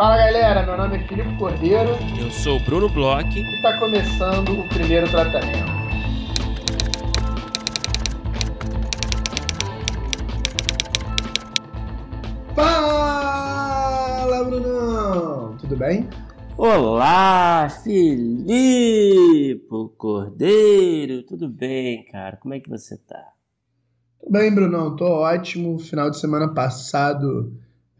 Fala galera, meu nome é Filipe Cordeiro. Eu sou o Bruno Bloch. E está começando o primeiro tratamento. Fala, Brunão! Tudo bem? Olá, Filipe Cordeiro! Tudo bem, cara? Como é que você tá? Tudo bem, Brunão. Tô ótimo. Final de semana passado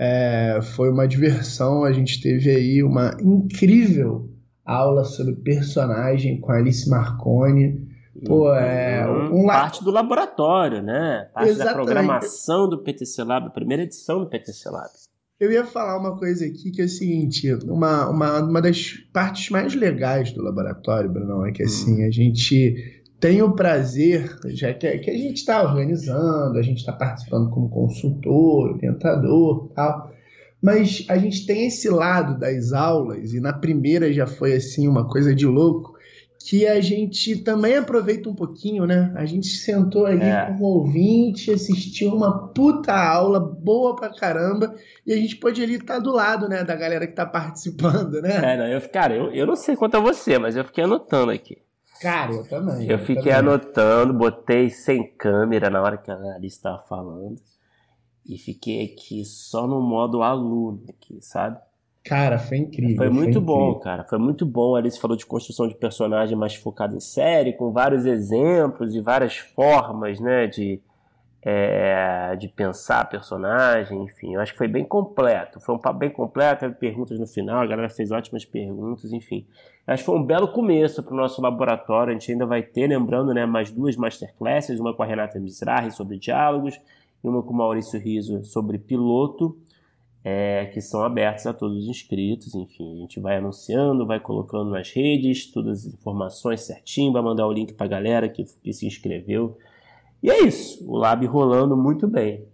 é, foi uma diversão. A gente teve aí uma incrível aula sobre personagem com Alice Marconi. Pô, é uhum. um parte do laboratório, né? Parte Exatamente. da programação do PTC Lab, a primeira edição do PTC Lab. Eu ia falar uma coisa aqui que é o seguinte: uma, uma, uma das partes mais legais do laboratório, Bruno, é que assim, hum. a gente tem o prazer, já que, que a gente está organizando, a gente está participando como consultor, orientador tal, mas a gente tem esse lado das aulas, e na primeira já foi assim uma coisa de louco, que a gente também aproveita um pouquinho, né? A gente sentou ali é. como ouvinte, assistiu uma puta aula boa pra caramba e a gente pode ali estar tá do lado, né, da galera que tá participando, né? É, não, eu, cara, eu, eu não sei quanto a você, mas eu fiquei anotando aqui. Cara, eu também. Eu, eu fiquei também. anotando, botei sem câmera na hora que a Alice estava falando e fiquei aqui só no modo aluno aqui, sabe? Cara, foi incrível. Foi muito foi bom, cara. Foi muito bom. A Alice falou de construção de personagem mais focado em série, com vários exemplos e várias formas, né, de, é, de pensar personagem, enfim. Eu acho que foi bem completo. Foi um papo bem completo, teve perguntas no final, a galera fez ótimas perguntas, enfim. Acho que foi um belo começo para o nosso laboratório. A gente ainda vai ter, lembrando, né, mais duas masterclasses, uma com a Renata Mizrahi sobre diálogos e uma com o Maurício Riso sobre piloto é, que são abertos a todos os inscritos. Enfim, a gente vai anunciando, vai colocando nas redes todas as informações certinho, vai mandar o link para a galera que, que se inscreveu. E é isso, o Lab rolando muito bem.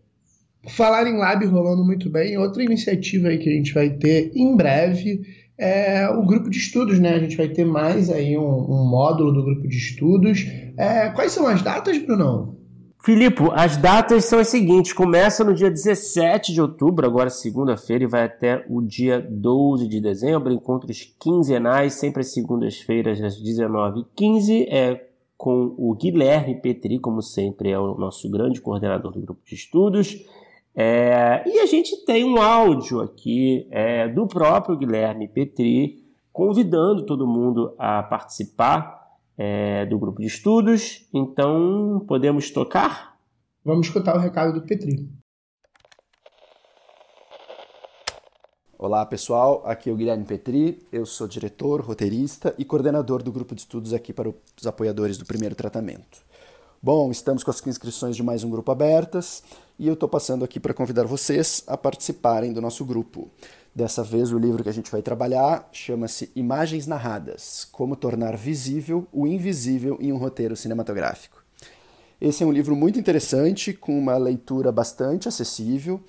Falar em Lab rolando muito bem, outra iniciativa aí que a gente vai ter em breve é o grupo de estudos, né? A gente vai ter mais aí um, um módulo do grupo de estudos. É, quais são as datas, Brunão? Filipe, as datas são as seguintes: começa no dia 17 de outubro, agora segunda-feira, e vai até o dia 12 de dezembro. Encontros quinzenais, sempre às segundas-feiras, às 19h15. É com o Guilherme Petri, como sempre, é o nosso grande coordenador do grupo de estudos. É, e a gente tem um áudio aqui é, do próprio Guilherme Petri, convidando todo mundo a participar é, do grupo de estudos. Então, podemos tocar? Vamos escutar o recado do Petri. Olá pessoal, aqui é o Guilherme Petri, eu sou diretor, roteirista e coordenador do grupo de estudos aqui para os apoiadores do primeiro tratamento. Bom, estamos com as inscrições de mais um grupo abertas e eu estou passando aqui para convidar vocês a participarem do nosso grupo. Dessa vez, o livro que a gente vai trabalhar chama-se Imagens Narradas: Como Tornar Visível o Invisível em um Roteiro Cinematográfico. Esse é um livro muito interessante, com uma leitura bastante acessível,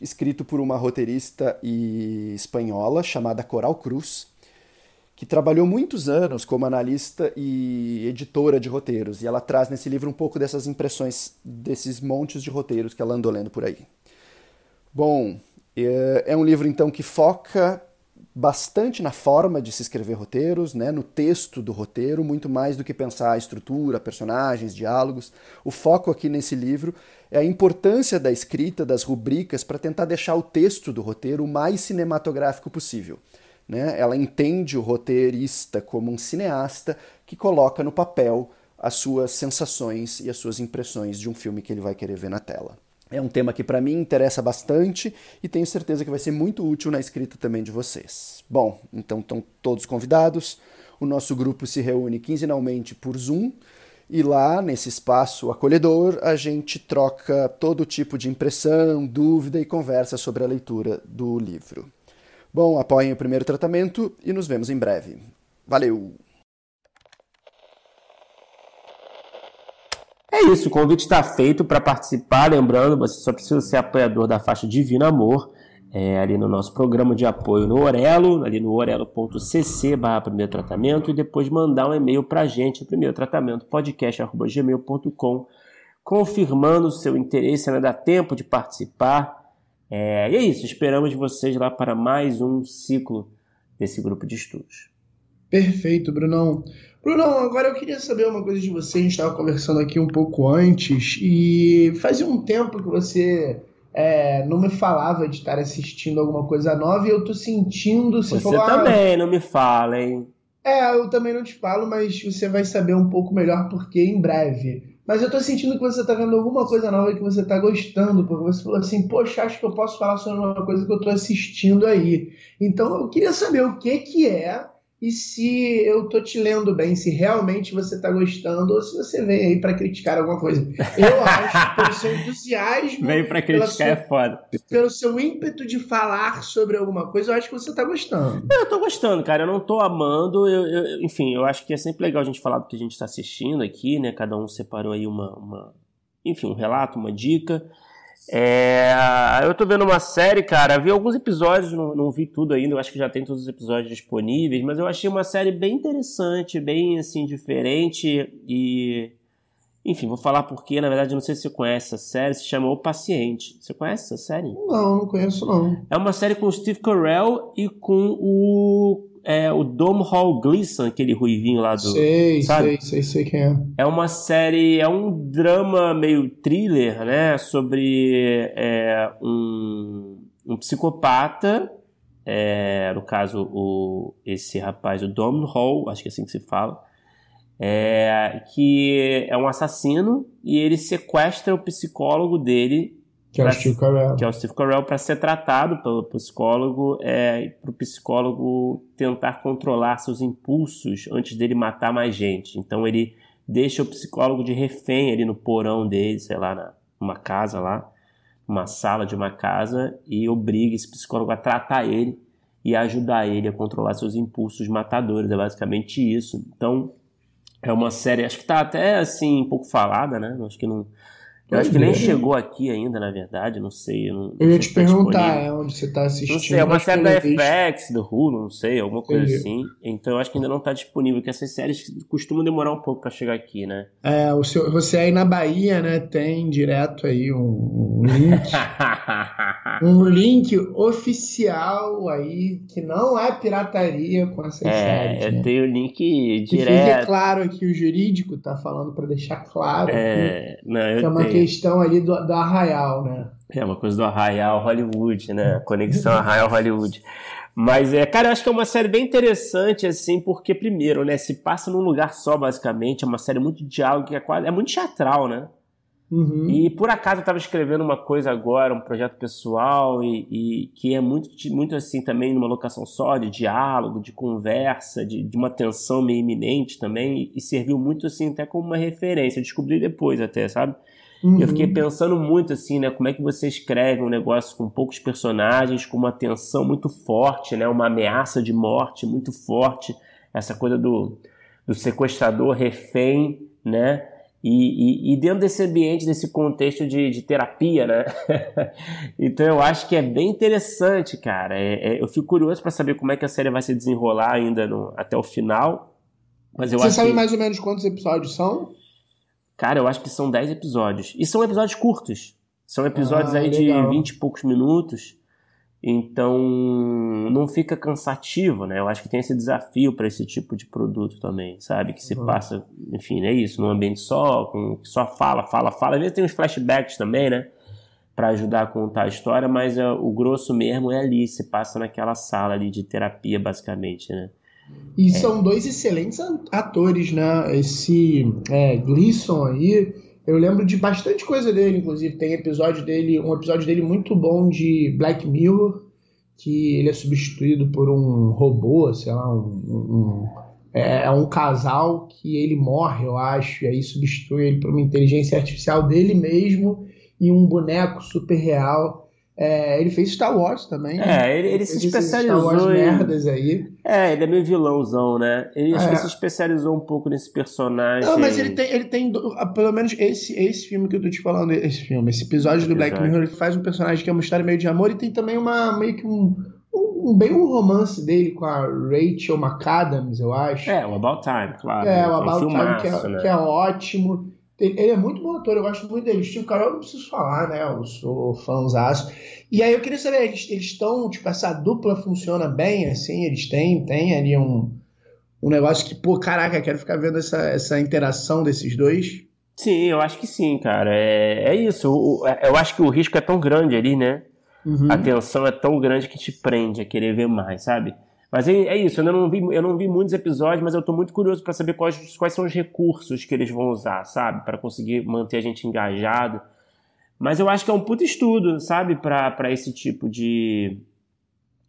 escrito por uma roteirista espanhola chamada Coral Cruz, que trabalhou muitos anos como analista e editora de roteiros, e ela traz nesse livro um pouco dessas impressões desses montes de roteiros que ela andou lendo por aí. Bom, é, é um livro, então, que foca bastante na forma de se escrever roteiros, né, no texto do roteiro, muito mais do que pensar a estrutura, personagens, diálogos. O foco aqui nesse livro é a importância da escrita, das rubricas, para tentar deixar o texto do roteiro o mais cinematográfico possível. Né? Ela entende o roteirista como um cineasta que coloca no papel as suas sensações e as suas impressões de um filme que ele vai querer ver na tela. É um tema que para mim interessa bastante e tenho certeza que vai ser muito útil na escrita também de vocês. Bom, então estão todos convidados. O nosso grupo se reúne quinzenalmente por Zoom e lá, nesse espaço acolhedor, a gente troca todo tipo de impressão, dúvida e conversa sobre a leitura do livro. Bom, apoiem o primeiro tratamento e nos vemos em breve. Valeu! É isso, o convite está feito para participar. Lembrando, você só precisa ser apoiador da faixa Divino Amor, é, ali no nosso programa de apoio no Orelo, ali no orelo.cc barra primeiro tratamento, e depois mandar um e-mail para a gente, primeiro tratamento, podcast.gmail.com, confirmando o seu interesse, ainda dá tempo de participar. É, e é isso, esperamos vocês lá para mais um ciclo desse grupo de estudos. Perfeito, Brunão. Brunão, agora eu queria saber uma coisa de você. A gente estava conversando aqui um pouco antes e fazia um tempo que você é, não me falava de estar assistindo alguma coisa nova e eu tô sentindo. Você, você falou, ah, também ah, não me fala, hein? É, eu também não te falo, mas você vai saber um pouco melhor porque em breve. Mas eu tô sentindo que você tá vendo alguma coisa nova que você tá gostando, porque você falou assim, poxa, acho que eu posso falar sobre uma coisa que eu tô assistindo aí. Então eu queria saber o que que é e se eu tô te lendo bem, se realmente você tá gostando ou se você vem aí para criticar alguma coisa. Eu acho que pelo seu entusiasmo. Vem para criticar sua, é foda. Pelo seu ímpeto de falar sobre alguma coisa, eu acho que você tá gostando. Eu tô gostando, cara. Eu não tô amando. Eu, eu, enfim, eu acho que é sempre legal a gente falar do que a gente tá assistindo aqui, né? Cada um separou aí uma. uma enfim, um relato, uma dica. É, eu tô vendo uma série, cara. Vi alguns episódios, não, não, vi tudo ainda. Eu acho que já tem todos os episódios disponíveis, mas eu achei uma série bem interessante, bem assim diferente e enfim, vou falar porque, na verdade, eu não sei se você conhece essa série, se chama O Paciente. Você conhece essa série? Não, não conheço não. É uma série com o Steve Carell e com o é o Dom Hall Gleason, aquele ruivinho lá do. Sei, sabe? sei, sei, sei quem é. É uma série, é um drama meio thriller, né? Sobre é, um, um psicopata. É, no caso, o, esse rapaz, o Dom Hall, acho que é assim que se fala. É, que é um assassino e ele sequestra o psicólogo dele que é o Steve Carell. Que é o Steve Carell para ser tratado pelo psicólogo, é, para o psicólogo tentar controlar seus impulsos antes dele matar mais gente. Então ele deixa o psicólogo de refém ali no porão dele, sei lá, numa casa lá, uma sala de uma casa, e obriga esse psicólogo a tratar ele e ajudar ele a controlar seus impulsos matadores. É basicamente isso. Então é uma série, acho que está até assim pouco falada, né? Acho que não eu acho que nem chegou aqui ainda, na verdade, não sei. Não, eu ia te tá perguntar é, onde você está assistindo. Não sei, é uma série da FX, do Hulu, não sei, alguma coisa Entendi. assim. Então eu acho que ainda não está disponível, porque essas séries costumam demorar um pouco para chegar aqui, né? É, o seu, você aí na Bahia, né, tem direto aí um, um link. um link oficial aí, que não é pirataria com essas é, séries. É, né? eu tenho o link direto. Que fique claro aqui, o jurídico tá falando para deixar claro. É, que, não, eu que é uma tenho questão ali do, do arraial, né? É uma coisa do arraial Hollywood, né? Conexão arraial Hollywood. Mas, é, cara, eu acho que é uma série bem interessante, assim, porque, primeiro, né, se passa num lugar só, basicamente, é uma série muito de diálogo, que é quase, é muito teatral, né? Uhum. E por acaso eu estava escrevendo uma coisa agora, um projeto pessoal, e, e, que é muito, muito assim também numa locação só, de diálogo, de conversa, de, de uma tensão meio iminente também, e, e serviu muito assim até como uma referência. Eu descobri depois até, sabe? Uhum. Eu fiquei pensando muito assim, né? Como é que você escreve um negócio com poucos personagens, com uma tensão muito forte, né? Uma ameaça de morte muito forte, essa coisa do, do sequestrador refém, né? E, e, e, dentro desse ambiente, desse contexto de, de terapia, né? então eu acho que é bem interessante, cara. É, é, eu fico curioso para saber como é que a série vai se desenrolar ainda no, até o final. Mas eu Você sabe que... mais ou menos quantos episódios são? Cara, eu acho que são 10 episódios. E são episódios curtos. São episódios ah, aí legal. de 20 e poucos minutos. Então não fica cansativo, né? Eu acho que tem esse desafio para esse tipo de produto também, sabe? Que se uhum. passa, enfim, é isso, num ambiente só, com só fala, fala, fala. Às vezes tem uns flashbacks também, né? Para ajudar a contar a história, mas uh, o grosso mesmo é ali, se passa naquela sala ali de terapia, basicamente, né? E é. são dois excelentes atores, né? Esse é, Gleason aí, eu lembro de bastante coisa dele, inclusive. Tem episódio dele, um episódio dele muito bom de Black Mirror, que ele é substituído por um robô, sei lá, um, um é, é, um casal que ele morre, eu acho, e aí substitui ele por uma inteligência artificial dele mesmo e um boneco super real. É, ele fez Star Wars também. Né? É, ele, ele, se especializou. Star Wars em... merdas aí. É, ele é meio vilãozão, né? Ele é. se especializou um pouco nesse personagem. Não, mas ele tem, ele tem ah, pelo menos esse, esse filme que eu tô te falando, esse filme, esse episódio do. Black Mirror, ele faz um personagem que é uma história meio de amor e tem também uma meio que um, um, bem um romance dele com a Rachel McAdams, eu acho. É, o About Time, claro. É, o é About um Time que é, né? que é ótimo. Ele é muito bom ator, eu gosto muito dele. Steve Carell não preciso falar, né? Eu sou fãzaço. E aí eu queria saber, eles estão, tipo, essa dupla funciona bem, assim? Eles têm, têm ali um, um negócio que, pô, caraca, quero ficar vendo essa, essa interação desses dois? Sim, eu acho que sim, cara. É, é isso. É, eu acho que o risco é tão grande ali, né? Uhum. A tensão é tão grande que te prende a querer ver mais, sabe? Mas é, é isso, eu não, vi, eu não vi muitos episódios, mas eu tô muito curioso para saber quais, quais são os recursos que eles vão usar, sabe? para conseguir manter a gente engajado. Mas eu acho que é um puto estudo, sabe? para esse tipo de,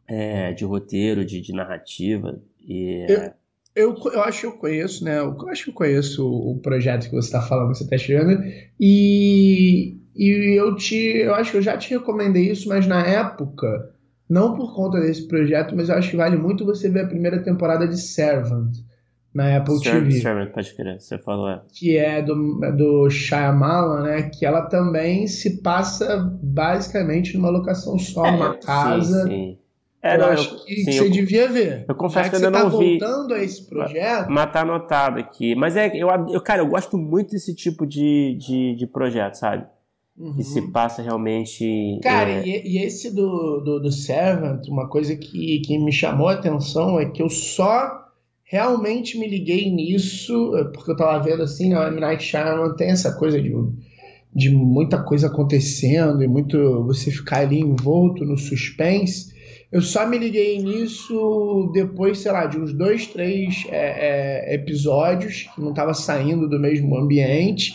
é, de roteiro, de, de narrativa. E, eu, eu, eu, acho que eu conheço, né? Eu acho que eu conheço o, o projeto que você está falando, que você está chegando. E, e eu te. Eu acho que eu já te recomendei isso, mas na época não por conta desse projeto, mas eu acho que vale muito você ver a primeira temporada de Servant na Apple Servant, TV. Servant, pode crer, você falou. É. Que é do, do Shyamalan, né? Que ela também se passa basicamente numa locação só, é, numa casa. Sim, sim. É, eu não, acho eu, que, sim, você eu, devia ver. Eu confesso que, que ainda não tá vi. voltando a esse projeto. Mas tá anotado aqui. Mas é, eu, eu, cara, eu gosto muito desse tipo de, de, de projeto, sabe? Uhum. que se passa realmente. Cara, é... e, e, esse do, do, do, Servant, uma coisa que, que me chamou a atenção é que eu só realmente me liguei nisso, é, porque eu tava vendo assim, o M. Night Shyamalan tem essa coisa de, de muita coisa acontecendo e muito você ficar ali envolto no suspense. Eu só me liguei nisso depois, sei lá, de uns dois, três é, é, episódios que não estava saindo do mesmo ambiente.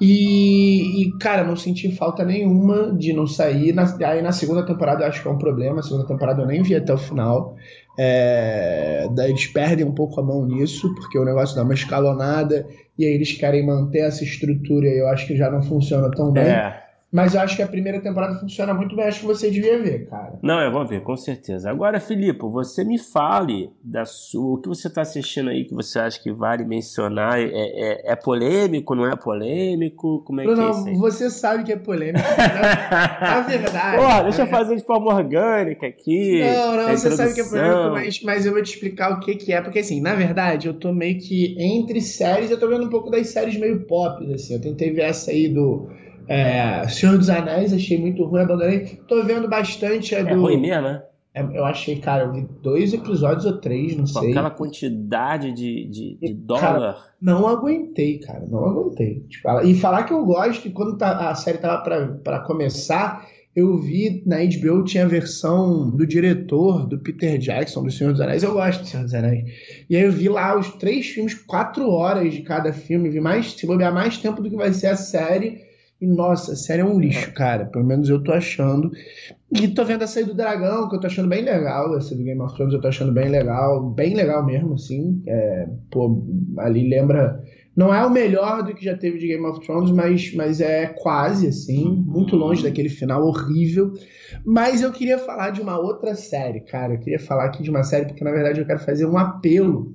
E, e, cara, não senti falta nenhuma de não sair. Na, aí na segunda temporada eu acho que é um problema. A segunda temporada eu nem vi até o final. É, daí eles perdem um pouco a mão nisso, porque o negócio dá uma escalonada e aí eles querem manter essa estrutura e eu acho que já não funciona tão bem. É. Mas eu acho que a primeira temporada funciona muito bem, acho que você devia ver, cara. Não, eu vou ver, com certeza. Agora, Filipe, você me fale da sua, o que você está assistindo aí que você acha que vale mencionar. É, é, é polêmico, não é polêmico? Como é não, que é isso? Aí? Você sabe que é polêmico. na verdade. Porra, deixa eu fazer de forma orgânica aqui. Não, não, você sabe que é polêmico, mas, mas eu vou te explicar o que, que é. Porque, assim, na verdade, eu tô meio que entre séries, eu tô vendo um pouco das séries meio pop, assim. Eu tentei ver essa aí do é, Senhor dos Anéis, achei muito ruim, abandonei. Tô vendo bastante a é do. É ruim mesmo, né? É, eu achei, cara, eu vi dois episódios ou três, não Com sei. aquela quantidade de, de, de dólar. Cara, não aguentei, cara, não aguentei. Tipo, e falar que eu gosto, quando tá, a série tava pra, pra começar, eu vi na HBO tinha a versão do diretor, do Peter Jackson, do Senhor dos Anéis. Eu gosto do Senhor dos Anéis. E aí eu vi lá os três filmes, quatro horas de cada filme. Vi mais, se bobear mais tempo do que vai ser a série. E nossa, a série é um lixo, cara. Pelo menos eu tô achando. E tô vendo a saída do Dragão, que eu tô achando bem legal. Essa do Game of Thrones eu tô achando bem legal. Bem legal mesmo, assim. É, pô, ali lembra. Não é o melhor do que já teve de Game of Thrones, mas, mas é quase, assim. Muito longe daquele final horrível. Mas eu queria falar de uma outra série, cara. Eu queria falar aqui de uma série, porque na verdade eu quero fazer um apelo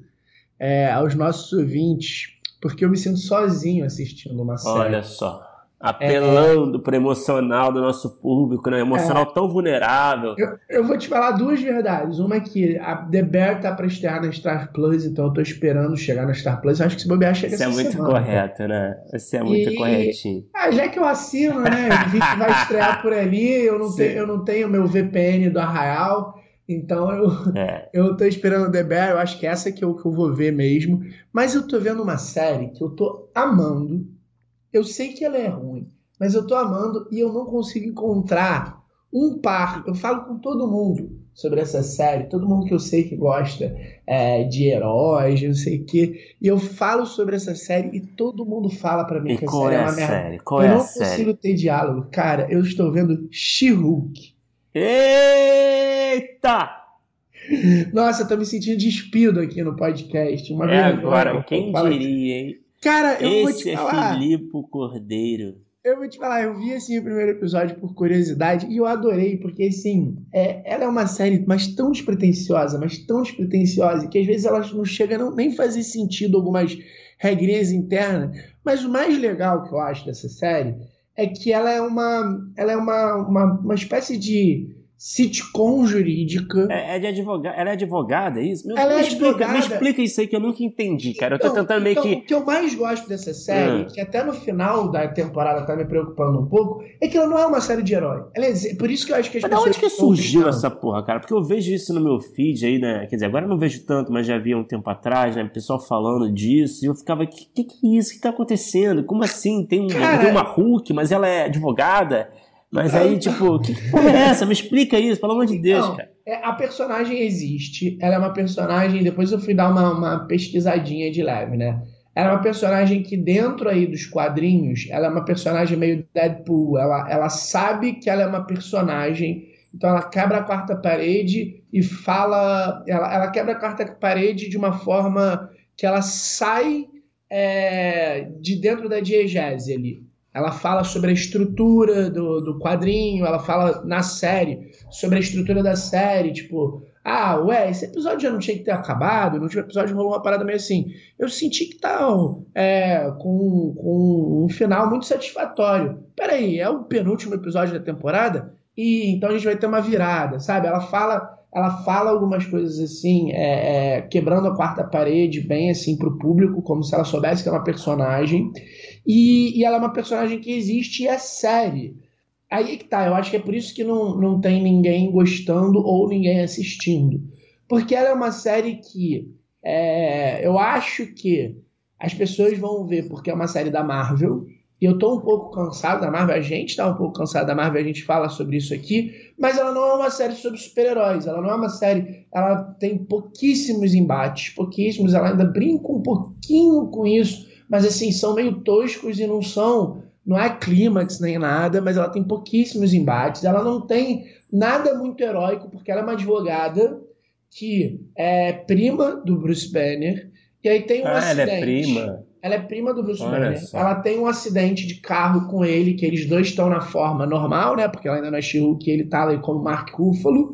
é, aos nossos ouvintes. Porque eu me sinto sozinho assistindo uma série. Olha só apelando é, para emocional do nosso público, né? Emocional é, tão vulnerável. Eu, eu, vou te falar duas verdades. Uma é que a The Bear tá para estrear na Star Plus, então eu tô esperando chegar na Star Plus. Eu acho que se bobear chega Isso é muito semana, correto, né? Isso é muito e, corretinho. Ah, já que eu assino, né? Eu vi que vai estrear por ali, eu não, tenho, eu não tenho meu VPN do Arraial. Então eu, é. eu tô esperando The Bear, eu acho que essa que eu, que eu vou ver mesmo. Mas eu tô vendo uma série que eu tô amando eu sei que ela é ruim, mas eu tô amando e eu não consigo encontrar um par. Eu falo com todo mundo sobre essa série, todo mundo que eu sei que gosta é, de heróis, não sei o quê, e eu falo sobre essa série e todo mundo fala para mim e que a série é, é uma merda. Série? Qual eu é não consigo ter diálogo. Cara, eu estou vendo She-Hulk. Eita! Nossa, eu tô me sentindo despido aqui no podcast. Uma é agora, quem diria, hein? Cara, eu Esse vou te falar. é Filipe Cordeiro. Eu vou te falar, eu vi assim o primeiro episódio por curiosidade e eu adorei, porque assim, é, ela é uma série mas tão despretensiosa, mas tão despretensiosa, que às vezes ela não chega a nem fazer sentido algumas regrinhas internas. Mas o mais legal que eu acho dessa série é que ela é uma, ela é uma, uma, uma espécie de sitcom jurídica. É, é de advogada, ela é advogada, é isso? Me, ela me é explica, advogada. Me explica isso aí que eu nunca entendi, cara. Então, eu tô tentando meio então, que. O que eu mais gosto dessa série, hum. que até no final da temporada tá me preocupando um pouco, é que ela não é uma série de herói. Ela é, por isso que eu acho que as mas pessoas. Mas de onde que surgiu essa porra, cara? Porque eu vejo isso no meu feed aí, né? Quer dizer, agora eu não vejo tanto, mas já vi um tempo atrás, né? O pessoal falando disso, e eu ficava, que que, que é isso? O que tá acontecendo? Como assim? Tem, um, cara... tem uma Hulk, mas ela é advogada? Mas aí, tipo, que porra é essa? Me explica isso, pelo amor de Deus, Não, cara. É, a personagem existe, ela é uma personagem. Depois eu fui dar uma, uma pesquisadinha de leve, né? Ela é uma personagem que, dentro aí dos quadrinhos, ela é uma personagem meio Deadpool. Ela, ela sabe que ela é uma personagem, então ela quebra a quarta parede e fala. Ela, ela quebra a quarta parede de uma forma que ela sai é, de dentro da diegese ali. Ela fala sobre a estrutura do, do quadrinho, ela fala na série sobre a estrutura da série, tipo, ah, ué, esse episódio já não tinha que ter acabado, no último episódio rolou uma parada meio assim. Eu senti que tá é, com, com um final muito satisfatório. Peraí, é o penúltimo episódio da temporada? E então a gente vai ter uma virada, sabe? Ela fala ela fala algumas coisas assim, é, é, quebrando a quarta parede bem assim pro público, como se ela soubesse que é uma personagem. E, e ela é uma personagem que existe e é série. Aí que tá, eu acho que é por isso que não, não tem ninguém gostando ou ninguém assistindo. Porque ela é uma série que é, eu acho que as pessoas vão ver porque é uma série da Marvel. E eu tô um pouco cansado da Marvel, a gente tá um pouco cansado da Marvel, a gente fala sobre isso aqui, mas ela não é uma série sobre super-heróis, ela não é uma série, ela tem pouquíssimos embates, pouquíssimos, ela ainda brinca um pouquinho com isso, mas assim, são meio toscos e não são, não é clímax nem nada, mas ela tem pouquíssimos embates, ela não tem nada muito heróico, porque ela é uma advogada que é prima do Bruce Banner, e aí tem um ah, acidente. ela é prima. Ela é prima do Bruce Banner. Ela tem um acidente de carro com ele, que eles dois estão na forma normal, né? Porque ela ainda não é She-Hulk, ele tá ali como Mark Ruffalo.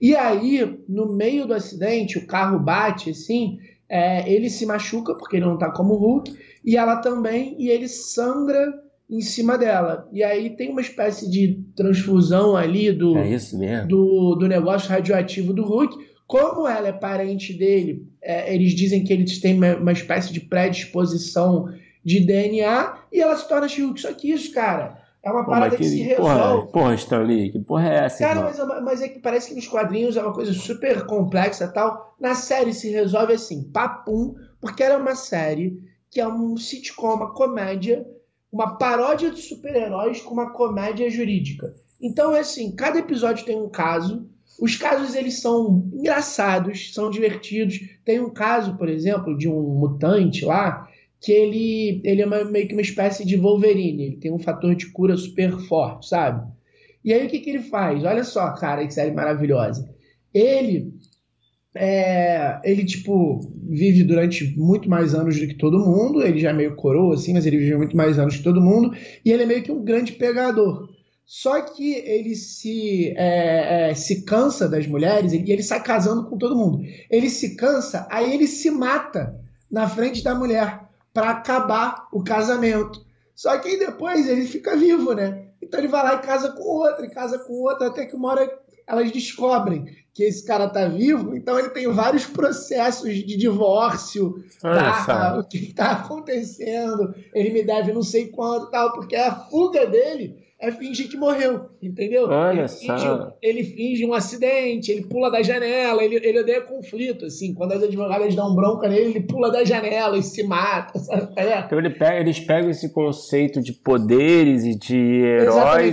E aí, no meio do acidente, o carro bate assim, é, ele se machuca, porque ele não tá como Hulk, e ela também, e ele sangra em cima dela. E aí tem uma espécie de transfusão ali do, É do, do negócio radioativo do Hulk. Como ela é parente dele, é, eles dizem que eles têm uma, uma espécie de predisposição de DNA e ela se torna She-Hulk. Só que isso, cara, é uma Pô, parada mas que se que resolve. porra, porra, Stanley, que porra é essa, Cara, mas, é mas é que parece que nos quadrinhos é uma coisa super complexa e tal. Na série se resolve assim, papum, porque ela é uma série que é um sitcom, uma comédia, uma paródia de super-heróis com uma comédia jurídica. Então, é assim, cada episódio tem um caso. Os casos, eles são engraçados, são divertidos. Tem um caso, por exemplo, de um mutante lá, que ele, ele é uma- meio que uma espécie de Wolverine. Ele tem um fator de cura super forte, sabe? E aí o que, que ele faz? Olha só, cara, que série maravilhosa. Ele é, ele tipo vive durante muito mais anos do que todo mundo. Ele já é meio coroa assim, mas ele vive muito mais anos que todo mundo. E ele é meio que um grande pegador. Só que ele se é, é, se cansa das mulheres e ele sai casando com todo mundo. Ele se cansa, aí ele se mata na frente da mulher para acabar o casamento. Só que aí depois ele fica vivo, né? Então ele vai lá e casa com outra, e casa com outra, até que uma hora elas descobrem que esse cara tá vivo, então ele tem vários processos de divórcio, tá, o que tá acontecendo, ele me deve não sei quanto tal, porque a fuga dele é fingir que morreu, entendeu? Olha ele, finge, só. ele finge um acidente, ele pula da janela, ele, ele odeia conflito, assim, quando as advogadas dão bronca nele, ele pula da janela e se mata, sabe? É. Então ele pega- eles pegam esse conceito de poderes e de heróis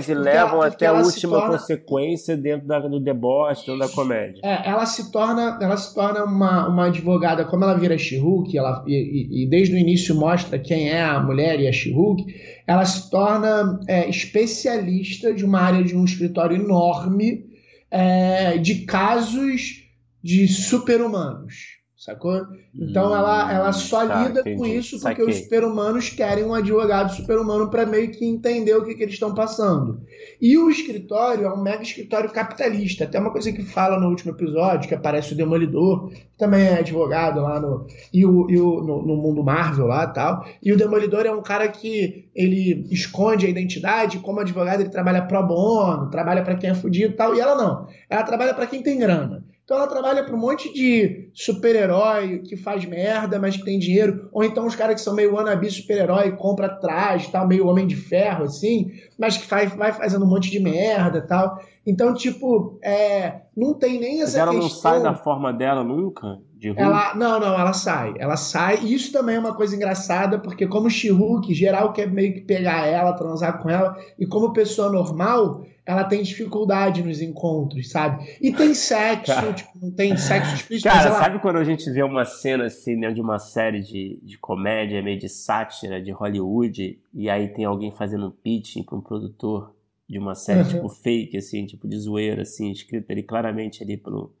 Exatamente, e levam ela- até a última torna- consequência dentro da- do deboche, dentro da comédia. É, ela se torna, ela se torna uma, uma advogada, como ela vira She-Hulk, ela, e, e- e desde o início mostra quem é a mulher e a She-Hulk, ela se torna é, especialista de uma área de um escritório enorme é, de casos de super-humanos. Sacou? Então ela, ela só tá, lida entendi. com isso porque Saquei. os super-humanos querem um advogado super-humano para meio que entender o que, que eles estão passando. E o escritório é um mega escritório capitalista. Até uma coisa que fala no último episódio, que aparece o Demolidor, que também é advogado lá no, e o, e o, no, no mundo Marvel lá tal. E o Demolidor é um cara que ele esconde a identidade, como advogado ele trabalha pro bono, trabalha para quem é fudido e tal. E ela não. Ela trabalha para quem tem grana. Então ela trabalha para um monte de super-herói que faz merda, mas que tem dinheiro. Ou então os caras que são meio wannabe super-herói, compra traje, tal, meio homem de ferro, assim, mas que faz, vai fazendo um monte de merda tal. Então, tipo, é, não tem nem essa mas ela questão... não sai da forma dela nunca? De ela, não, não, ela sai. Ela sai. E isso também é uma coisa engraçada, porque como She-Hulk, geral quer meio que pegar ela, transar com ela, e como pessoa normal, ela tem dificuldade nos encontros, sabe? E tem sexo, tipo, não tem sexo explícito. Cara, ela... sabe quando a gente vê uma cena assim, né, de uma série de, de comédia, meio de sátira de Hollywood, e aí tem alguém fazendo um pitching para um produtor de uma série, uhum. tipo, fake, assim, tipo, de zoeira, assim, escrito ali claramente ali pelo,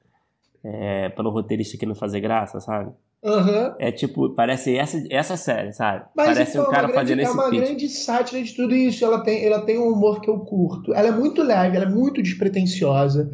é, pelo roteirista que não fazer graça, sabe? Uhum. É tipo, parece essa, essa série, sabe? Mas parece então, um cara grande, fazendo esse É uma pitch. grande sátira de tudo isso. Ela tem, ela tem um humor que eu curto. Ela é muito leve, ela é muito despretensiosa.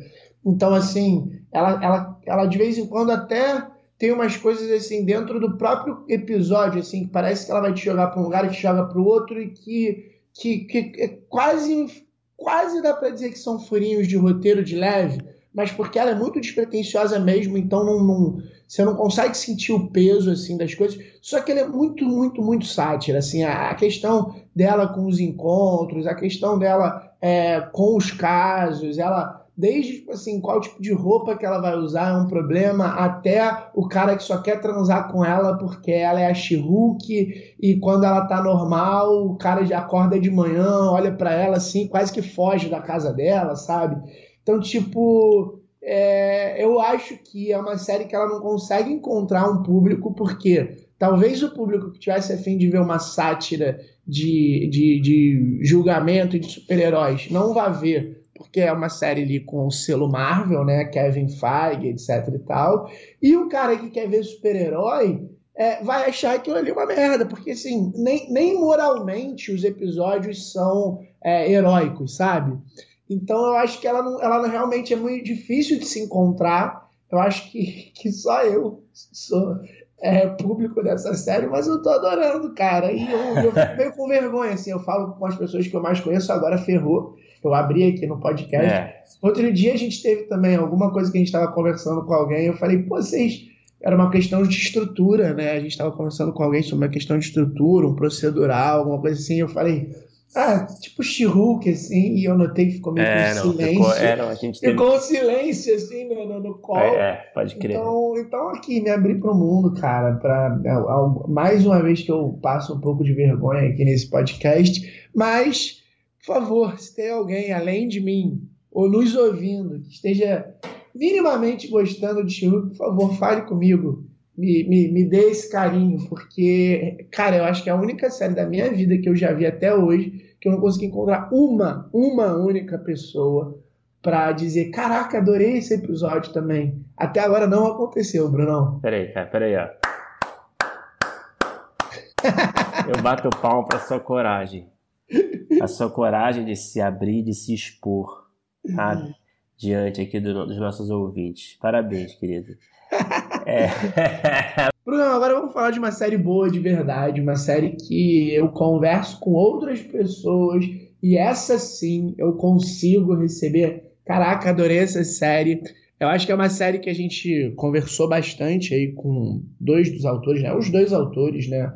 Então, assim, ela, ela, ela de vez em quando até tem umas coisas assim dentro do próprio episódio, assim, que parece que ela vai te jogar para um lugar e te joga para o outro e que, que, que é quase, quase dá para dizer que são furinhos de roteiro de leve, mas porque ela é muito despretensiosa mesmo, então não, não você não consegue sentir o peso assim das coisas. Só que ele é muito, muito, muito sátira. Assim, a, a questão dela com os encontros, a questão dela é, com os casos, ela desde tipo assim, qual tipo de roupa que ela vai usar é um problema, até o cara que só quer transar com ela porque ela é a She-Hulk e quando ela tá normal, o cara já acorda de manhã, olha para ela assim, quase que foge da casa dela, sabe? Então, tipo, é, eu acho que é uma série que ela não consegue encontrar um público, porque talvez o público que tivesse a fim de ver uma sátira de, de, de julgamento de super-heróis não vá ver, porque é uma série ali com o selo Marvel, né? Kevin Feige, etc e tal. E o cara que quer ver super-herói é, vai achar aquilo ali uma merda, porque assim, nem, nem moralmente os episódios são é, heróicos, sabe? Então eu acho que ela, não, ela realmente é muito difícil de se encontrar. Eu acho que, que só eu sou é, público dessa série, mas eu tô adorando, cara. E eu, eu fico meio com vergonha, assim. Eu falo com as pessoas que eu mais conheço, agora ferrou. Eu abri aqui no podcast. É. Outro dia a gente teve também alguma coisa que a gente estava conversando com alguém. Eu falei, pô, vocês. Era uma questão de estrutura, né? A gente estava conversando com alguém sobre uma questão de estrutura, um procedural, alguma coisa assim. Eu falei, ah, tipo She-Hulk, assim, e eu notei que ficou meio é, com não, silêncio. Ficou, é, não, a gente teve... ficou um silêncio, assim, no, no, no colo. É, é, pode crer. Então, então aqui, me abri para o mundo, cara, para é, mais uma vez que eu passo um pouco de vergonha aqui nesse podcast, mas, por favor, se tem alguém além de mim, ou nos ouvindo, que esteja minimamente gostando de She-Hulk, por favor, fale comigo me, me, me dê esse carinho, porque, cara, eu acho que é a única série da minha vida que eu já vi até hoje que eu não consegui encontrar uma, uma única pessoa para dizer, caraca, adorei esse episódio também. Até agora não aconteceu, Brunão. Peraí, cara, peraí, ó. eu bato o palmo pra sua coragem. A sua coragem de se abrir, de se expor, sabe? Diante aqui do, dos nossos ouvintes. Parabéns, querido. É. Bruno, agora vamos falar de uma série boa de verdade, uma série que eu converso com outras pessoas e essa sim eu consigo receber. Caraca, adorei essa série. Eu acho que é uma série que a gente conversou bastante aí com dois dos autores, né? Os dois autores, né?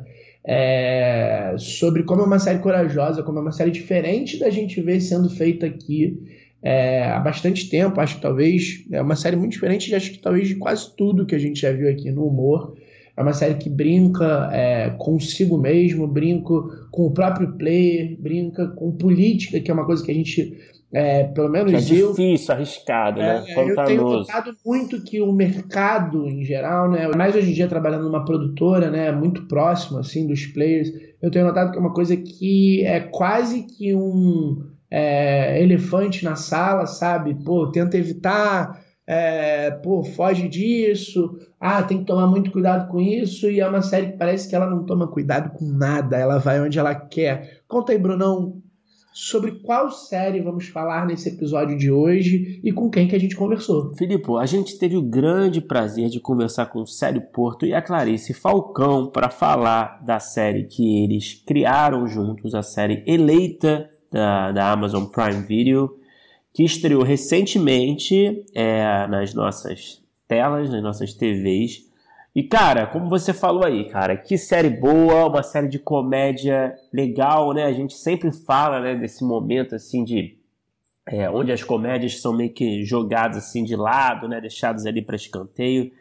É... sobre como é uma série corajosa, como é uma série diferente da gente ver sendo feita aqui é, há bastante tempo. Acho que talvez é uma série muito diferente, de, acho que talvez de quase tudo que a gente já viu aqui no humor. É uma série que brinca é, consigo mesmo, brinca com o próprio player, brinca com política, que é uma coisa que a gente, é, pelo menos que é eu, difícil, arriscado, né? É, eu tenho notado muito que o mercado em geral, né? Mais hoje em dia trabalhando numa produtora, né? Muito próximo assim dos players, eu tenho notado que é uma coisa que é quase que um é, elefante na sala, sabe? Pô, tenta evitar é, pô, foge disso, ah, tem que tomar muito cuidado com isso, e é uma série que parece que ela não toma cuidado com nada, ela vai onde ela quer. Conta aí, Brunão, sobre qual série vamos falar nesse episódio de hoje e com quem que a gente conversou. Filipe, a gente teve o grande prazer de conversar com o Célio Porto e a Clarice Falcão para falar da série que eles criaram juntos, a série Eleita da, da Amazon Prime Video, que estreou recentemente é, nas nossas telas, nas nossas TVs. E, cara, como você falou aí, cara, que série boa, uma série de comédia legal, né? A gente sempre fala, né, desse momento, assim, de... É, onde as comédias são meio que jogadas, assim, de lado, né? Deixadas ali para escanteio.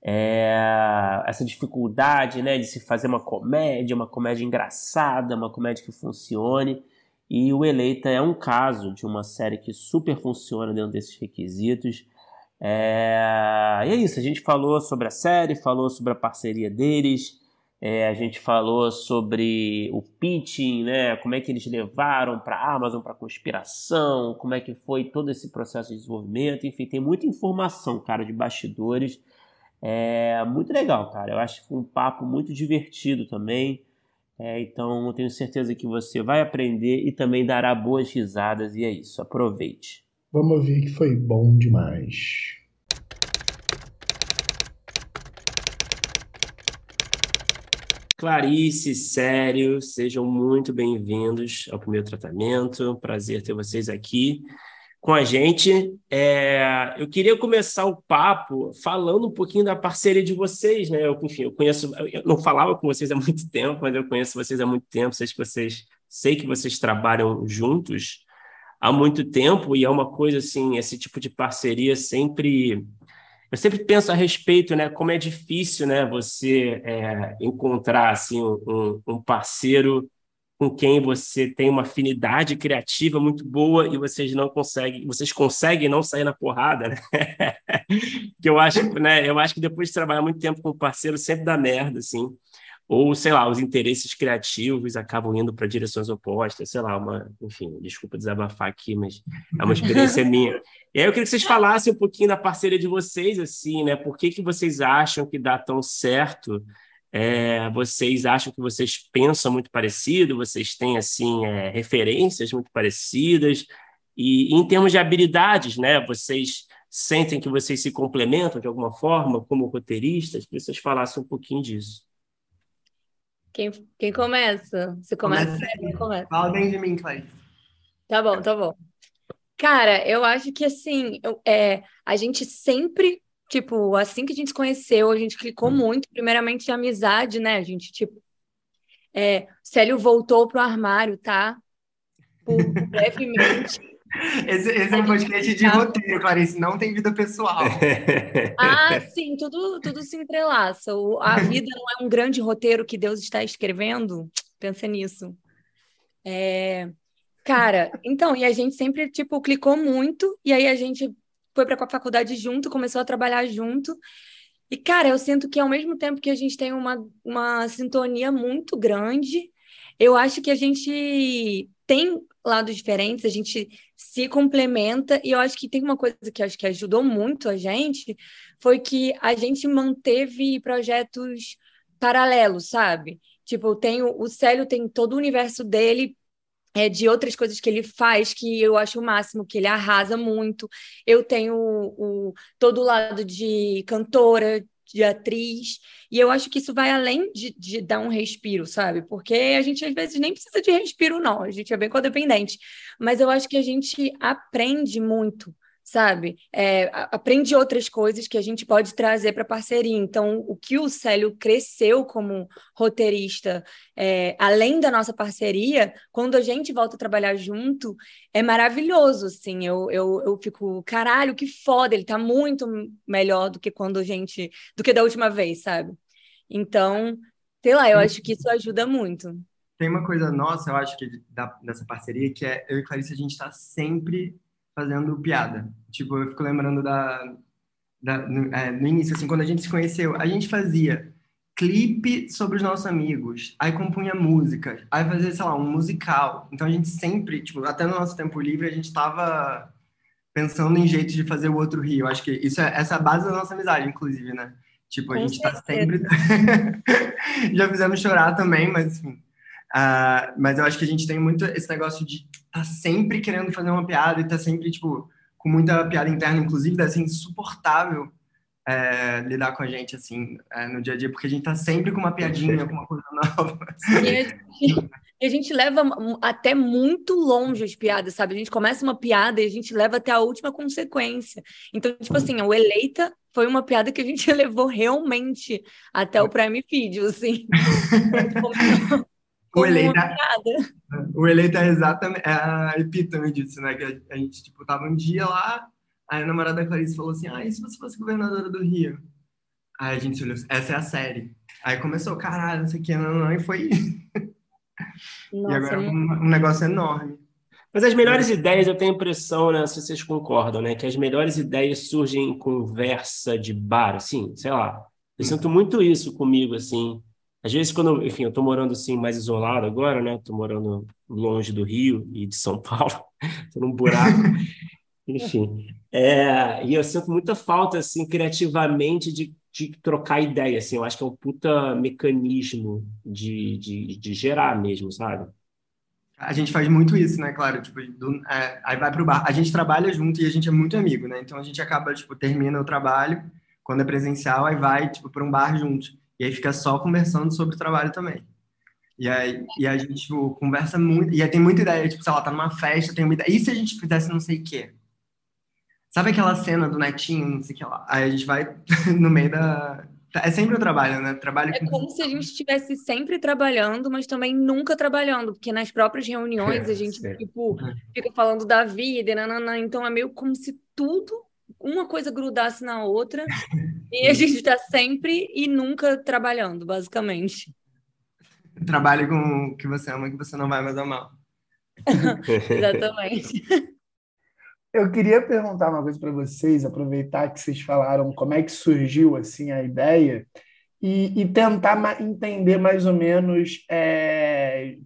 É, essa dificuldade, né, de se fazer uma comédia, uma comédia engraçada, uma comédia que funcione. E o Eleita é um caso de uma série que super funciona dentro desses requisitos. É... E é isso, a gente falou sobre a série, falou sobre a parceria deles, é, a gente falou sobre o pitching, né? Como é que eles levaram para a Amazon para conspiração, como é que foi todo esse processo de desenvolvimento, enfim, tem muita informação, cara, de bastidores. É muito legal, cara. Eu acho que foi um papo muito divertido também. É, então, eu tenho certeza que você vai aprender e também dará boas risadas. E é isso, aproveite. Vamos ver que foi bom demais. Clarice, sério, sejam muito bem-vindos ao primeiro tratamento. Prazer ter vocês aqui com a gente. É, eu queria começar o papo falando um pouquinho da parceria de vocês, né? Eu, enfim, eu conheço, eu não falava com vocês há muito tempo, mas eu conheço vocês há muito tempo. Sei que vocês, sei que vocês trabalham juntos há muito tempo e é uma coisa assim, esse tipo de parceria sempre eu sempre penso a respeito, né, como é difícil, né, você é, encontrar assim um, um, parceiro com quem você tem uma afinidade criativa muito boa e vocês não conseguem, vocês conseguem não sair na porrada, né? que eu acho, né, eu acho que depois de trabalhar muito tempo com um parceiro sempre dá merda, assim ou sei lá, os interesses criativos acabam indo para direções opostas, sei lá, uma, enfim, desculpa desabafar aqui, mas é uma experiência minha. E aí eu queria que vocês falassem um pouquinho da parceria de vocês, assim, né? Por que, que vocês acham que dá tão certo? É, vocês acham que vocês pensam muito parecido? Vocês têm, assim, é, referências muito parecidas? E, em termos de habilidades, né? Vocês sentem que vocês se complementam de alguma forma como roteiristas? Que vocês falassem um pouquinho disso. Quem, quem começa? Você começa? Começa. começa. Fala bem de mim, Clarice. Tá bom, tá bom. Cara, eu acho que assim, eu, é, a gente sempre, tipo, assim que a gente se conheceu, a gente clicou hum. muito, primeiramente de amizade, né? A gente, tipo, é, Célio voltou pro armário, tá? Por, brevemente. Esse, esse é um podcast de roteiro, Clarice, não tem vida pessoal. Ah, sim, tudo, tudo se entrelaça. O, a vida não é um grande roteiro que Deus está escrevendo? Pensa nisso. É, cara, então, e a gente sempre, tipo, clicou muito, e aí a gente foi para a faculdade junto, começou a trabalhar junto. E, cara, eu sinto que ao mesmo tempo que a gente tem uma, uma sintonia muito grande, eu acho que a gente tem lados diferentes, a gente se complementa, e eu acho que tem uma coisa que acho que ajudou muito a gente, foi que a gente manteve projetos paralelos, sabe? Tipo, tem o, Célio tem todo o universo dele é, de outras coisas que ele faz que eu acho o máximo, que ele arrasa muito. Eu tenho o, o todo o lado de cantora, de atriz. E eu acho que isso vai além de, de, dar um respiro, sabe? Porque a gente às vezes nem precisa de respiro, não. A gente é bem codependente. Mas eu acho que a gente aprende muito sabe? É, aprende outras coisas que a gente pode trazer para a parceria. Então, o que o Célio cresceu como roteirista, é, além da nossa parceria, quando a gente volta a trabalhar junto, é maravilhoso, assim. Eu, eu, eu fico, caralho, que foda, ele está muito melhor do que quando a gente, do que da última vez, sabe? Então, sei lá, eu acho que isso ajuda muito. Tem uma coisa nossa, eu acho que da, dessa parceria, que é eu e Clarice, a gente está sempre fazendo piada. Tipo, eu fico lembrando da, da no, é, no, início, assim, quando a gente se conheceu, a gente fazia clipe sobre os nossos amigos, aí compunha música, aí fazia, sei lá, um musical. Então a gente sempre, tipo, até no nosso tempo livre, a gente tava pensando em jeitos de fazer o outro. Eu acho que isso é essa é a base da nossa amizade, inclusive, né? Tipo, a Com gente tá certeza. sempre. Já fizemos chorar também, mas enfim. Ah, mas eu acho que a gente tem muito esse negócio de tá sempre querendo fazer uma piada e tá sempre, tipo, com muita piada interna, inclusive, deve ser insuportável é, lidar com a gente, assim, é, no dia a dia, porque a gente tá sempre com uma piadinha, com uma coisa nova. E a gente, e a gente leva até muito longe as piadas, sabe? A gente começa uma piada e a gente leva até a última consequência. Então, tipo assim, o Eleita foi uma piada que a gente levou realmente até o Prime Video, assim. O eleito, piada. o eleito é exatamente é a epítome disso, né? Que a, a gente, tipo, tava um dia lá, aí a namorada da Clarice falou assim, ah, e se você fosse governadora do Rio? Aí a gente olhou, essa é a série. Aí começou, caralho, não sei o que, não, não, e foi. e Nossa, agora é muito- um, um negócio enorme. Mas as melhores ideias, eu tenho a impressão, né, se vocês concordam, né, que as melhores ideias surgem em conversa de bar, assim, sei lá. Eu sinto muito isso comigo, assim. Às vezes, quando, enfim, eu tô morando, assim, mais isolado agora, né, tô morando longe do Rio e de São Paulo, tô num buraco, enfim. É, e eu sinto muita falta, assim, criativamente de, de trocar ideia, assim. Eu acho que é um puta mecanismo de, de, de gerar mesmo, sabe? A gente faz muito isso, né? Claro, tipo, do- é, aí vai pro bar. A gente trabalha junto e a gente é muito amigo, né? Então a gente acaba, tipo, termina o trabalho, quando é presencial, aí vai, tipo, para um bar junto. E aí fica só conversando sobre o trabalho também. E aí e a gente, tipo, conversa muito. E aí tem muita ideia, tipo, sei lá, tá numa festa, tem uma ideia. E se a gente fizesse não sei o quê? Sabe aquela cena do netinho, não sei o que lá? Aí a gente vai no meio da. É sempre o trabalho, né? Trabalho É com. como se a gente estivesse sempre trabalhando, mas também nunca trabalhando, porque nas próprias reuniões a gente, Certo. tipo, fica falando da vida, e nananã, então é meio como se tudo, uma coisa grudasse na outra, e a gente está sempre e nunca trabalhando, basicamente. Trabalho com o que você ama, que você não vai mais amar. Exatamente. Eu queria perguntar uma coisa para vocês, aproveitar que vocês falaram como é que surgiu assim a ideia e, e tentar ma- entender mais ou menos,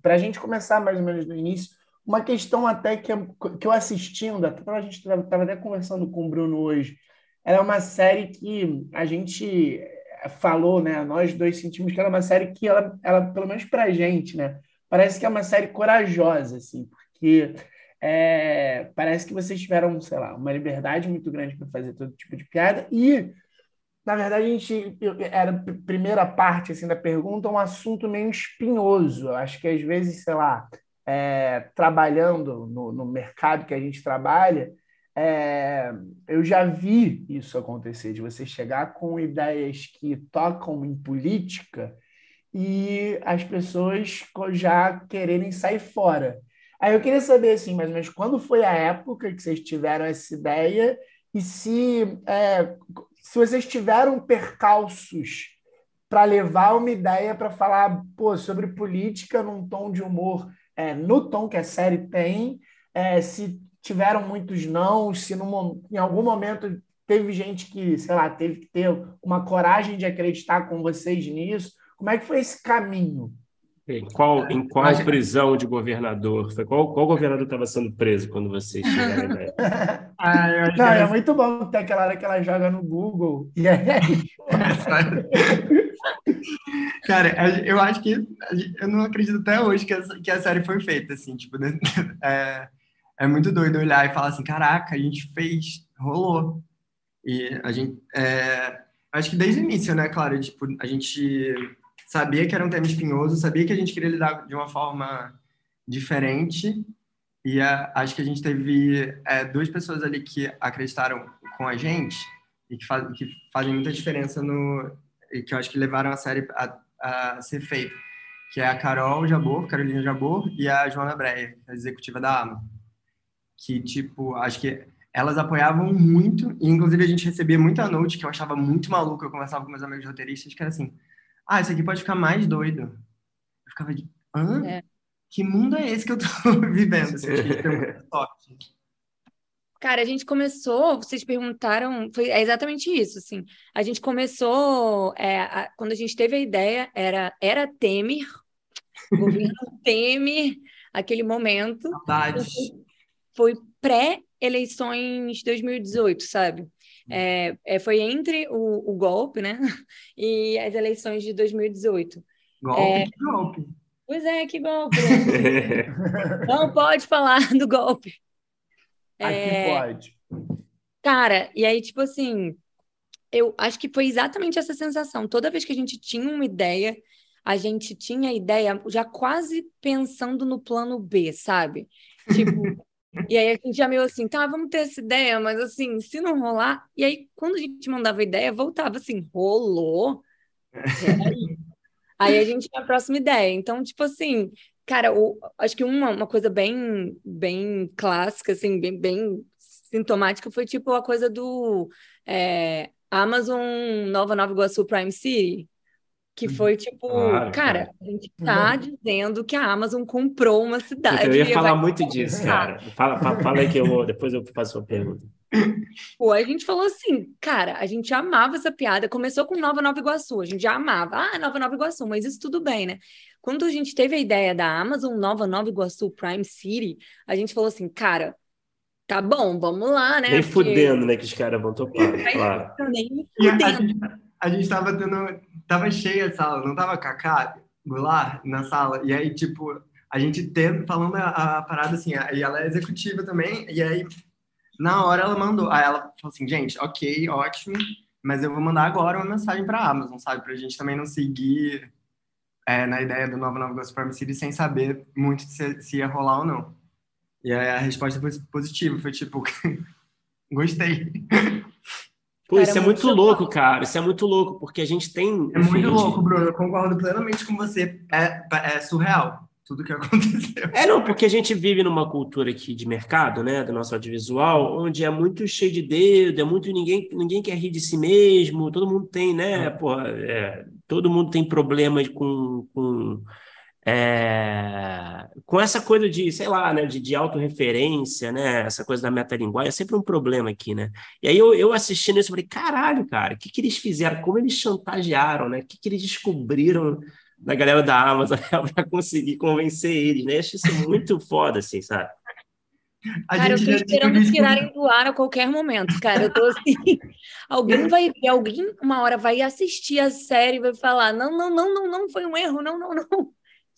para a gente começar mais ou menos do início, uma questão até que, que eu assistindo, até a gente estava até conversando com o Bruno hoje, era uma série que a gente eh, falou, né? Nós dois sentimos que era uma série que ela, ela pelo menos para a gente, né? Parece que é uma série corajosa, assim, porque é, parece que vocês tiveram, sei lá, uma liberdade muito grande para fazer todo tipo de piada e, na verdade, a gente era primeira parte assim da pergunta um assunto meio espinhoso. Eu acho que às vezes, sei lá, é, trabalhando no, no mercado que a gente trabalha, é, eu já vi isso acontecer, de você chegar com ideias que tocam em política e as pessoas já quererem sair fora. Aí eu queria saber, assim, mais ou menos, quando foi a época que vocês tiveram essa ideia e se, é, se vocês tiveram percalços para levar uma ideia para falar, pô, sobre política num tom de humor, é, no tom que a série tem, é, se tiveram muitos não, se num em algum momento teve gente que, sei lá, teve que ter uma coragem de acreditar com vocês nisso. Como é que foi esse caminho? Em qual, em qual Acho- prisão de governador? Foi qual, qual governador estava sendo preso quando vocês chegaram? Ah, Não, que é muito bom ter aquela hora que ela joga no Google e aí Cara, eu acho que eu não acredito até hoje que a, que a série foi feita, assim, tipo, né? é, é muito doido olhar e falar assim, caraca, a gente fez, rolou. E a gente, é, acho que desde o início, né, claro, tipo, a gente sabia que era um tema espinhoso, sabia que a gente queria lidar de uma forma diferente e a- acho que a gente teve é, duas pessoas ali que acreditaram com a gente e que, faz, que fazem muita diferença no, e que eu acho que levaram a série a, a ser feita, que é a Carol Jabor, Carolina Jabor, e a Joana Breia, a executiva da AMA. Que, tipo, acho que elas apoiavam muito, e inclusive a gente recebia muita note que eu achava muito maluco, eu conversava com meus amigos roteiristas, que era assim, ah, isso aqui pode ficar mais doido. Eu ficava de, hã? É. Que mundo é esse que eu tô vivendo? Assim, acho que a gente deu muita sorte. Cara, a gente começou, vocês perguntaram, foi, é exatamente isso, assim. A gente começou, é, a- quando a gente teve a ideia, era, era Temer, governo Temer, aquele momento. Saudades. foi pré-eleições 2018, sabe? É, é, foi entre o, o, golpe, né? E as eleições de 2018. Golpe, é, que golpe. Pois é, que golpe. Não pode falar do golpe. Aqui é, pode. Cara, e aí, tipo assim, eu acho que foi exatamente essa sensação. Toda vez que a gente tinha uma ideia, a gente tinha a ideia já quase pensando no plano B, sabe? Tipo, e aí a gente já meio assim, tá, vamos ter essa ideia, mas assim, se não rolar. E aí, quando a gente mandava a ideia, voltava assim, rolou. Aí, aí a gente tinha a próxima ideia. Então, tipo assim, cara, o, acho que uma, uma coisa bem, bem clássica, assim, bem, bem sintomática foi tipo a coisa do é, Amazon Nova Nova Iguaçu Prime City que uhum. foi tipo, claro, cara, a gente tá uhum. dizendo que a Amazon comprou uma cidade. Eu ia falar muito disso, cara. Fala, fala, fala aí que eu vou, depois eu faço a pergunta. Pô, a gente falou assim, cara, a gente amava essa piada. Começou com Nova Nova Iguaçu, a gente já amava. Ah, Nova Nova Iguaçu, mas isso tudo bem, né? Quando a gente teve a ideia da Amazon Nova Nova Iguaçu Prime City, a gente falou assim, cara, tá bom, vamos lá, né? Nem Porque... fudendo, né, que os caras vão topar, claro. Nem fudendo a gente tava tendo. Tava cheia a sala, não tava Cacá Goulart na sala. E aí, tipo, a gente tendo, falando a, a, parada assim, e ela é executiva também, e aí, na hora ela mandou. Aí ela falou assim, gente, ok, ótimo, mas eu vou mandar agora uma mensagem pra Amazon, sabe? Pra gente também não seguir é, na ideia do Nova Nova Gospel City sem saber muito se, se ia rolar ou não. E aí a resposta foi positiva, foi tipo, gostei. Pô, isso é muito louco, cara. Isso é muito louco, porque a gente tem. É muito louco, Bruno. Eu concordo plenamente com você. É, é surreal tudo que aconteceu. É, não, porque a gente vive numa cultura aqui de mercado, né, do nosso audiovisual, onde é muito cheio de dedo, é muito ninguém, ninguém quer rir de si mesmo, todo mundo tem, né, é. porra, é, todo mundo tem problemas com, com é, com essa coisa de, sei lá, né, de, de autorreferência, né, essa coisa da metalinguagem, é sempre um problema aqui, né? E aí eu, eu assistindo isso, falei, caralho, cara, o que, que eles fizeram? Como eles chantagearam, né? O que, que eles descobriram da galera da Amazon para conseguir convencer eles, né? Eu acho isso muito foda, assim, sabe? A cara, eu tô esperando tirarem do ar a qualquer momento, cara. Eu tô assim. alguém vai ver, alguém uma hora vai assistir a série e vai falar: não, não, não, não, não, foi um erro, não, não, não.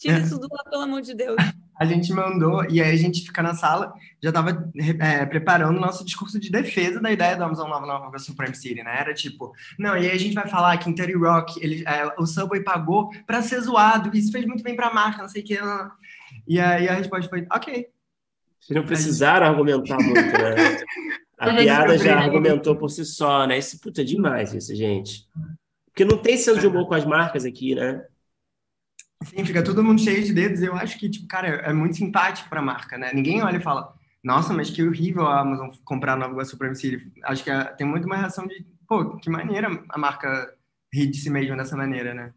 Tira isso do ar, pelo amor de Deus. A gente mandou, e aí a gente fica na sala, já estava é, preparando o nosso discurso de defesa da ideia da Amazon Nova Nova Supreme City, né? Era tipo, não, e aí a gente vai falar que em Terry Rock ele, é, o Subway pagou para ser zoado, isso fez muito bem para a marca, não sei o que. E aí a resposta foi, ok. Vocês não precisaram argumentar muito, né? A piada já argumentou por si só, né? Isso, puta, é demais isso, gente. Porque não tem senso de humor com as marcas aqui, né? Sim, fica todo mundo cheio de dedos. Eu acho que, tipo, cara, é muito simpático para a marca, né? Ninguém olha e fala, nossa, mas que horrível a Amazon comprar a Nova Iguaçu Prime City. Acho que é, tem muito uma reação de, pô, que maneira a marca rir de si mesma dessa maneira, né?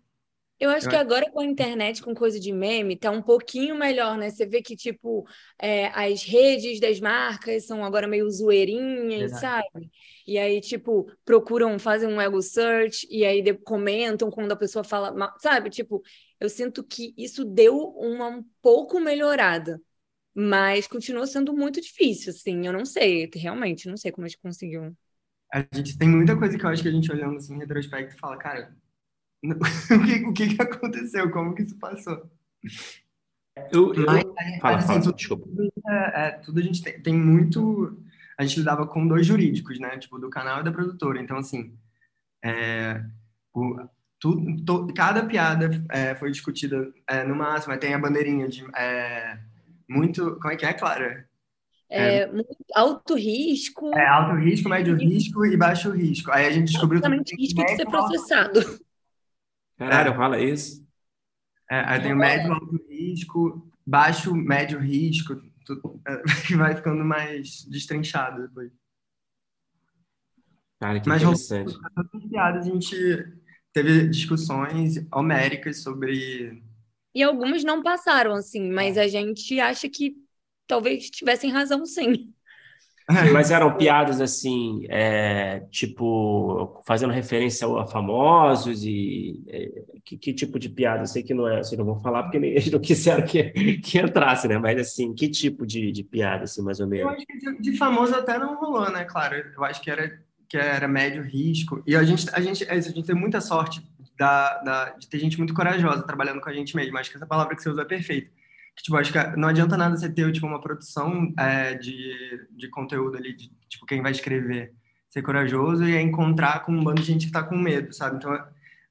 Eu acho que agora com a internet, com coisa de meme, tá um pouquinho melhor, né? Você vê que, tipo, é, as redes das marcas são agora meio zoeirinhas, sabe? E aí, tipo, procuram, fazem um ego search e aí comentam quando a pessoa fala, sabe? Tipo, eu sinto que isso deu uma um pouco melhorada, mas continua sendo muito difícil, assim. Eu não sei, realmente, não sei como a gente conseguiu. A gente tem muita coisa que eu acho que a gente olhando assim em retrospecto fala, cara, o, que, o que, que aconteceu? Como que isso passou? Eu, eu... Mas, fala, assim, fala, tudo, desculpa. É, é, tudo a gente tem, tem muito. A gente lidava com dois jurídicos, né? Tipo, do canal e da produtora. Então, assim, é, o, tudo, to, cada piada é, foi discutida é, no máximo. Tem a bandeirinha de é, muito. Como é que é, Clara? É, é, alto risco. É, alto risco, médio risco e baixo risco. Aí a gente descobriu. Exatamente risco de ser processado. Caralho, fala isso. É, aí tem o médio, alto risco, baixo, médio risco, tudo, é, que vai ficando mais destrinchado depois. Cara, que Mas, interessante. Mas, a gente teve discussões homéricas sobre... E algumas não passaram, assim, mas a gente acha que talvez tivessem razão, sim. Mas eram piadas assim, é, tipo, fazendo referência a famosos e é, que, que, tipo de piada? Eu sei que não é, assim, não vou falar porque eles não quiseram que, que entrasse, né? Mas assim, que tipo de, de piada, assim, mais ou menos? Eu acho que de, de famoso até não rolou, né? Claro, eu acho que era que era médio risco. E a gente, a gente, é a gente tem muita sorte da, da, de ter gente muito corajosa trabalhando com a gente mesmo. Acho que essa palavra que você usa é perfeita tipo, acho que não adianta nada você ter, tipo, uma produção é, de, de conteúdo ali, de, tipo, quem vai escrever, ser corajoso e encontrar com um bando de gente que tá com medo, sabe? Então,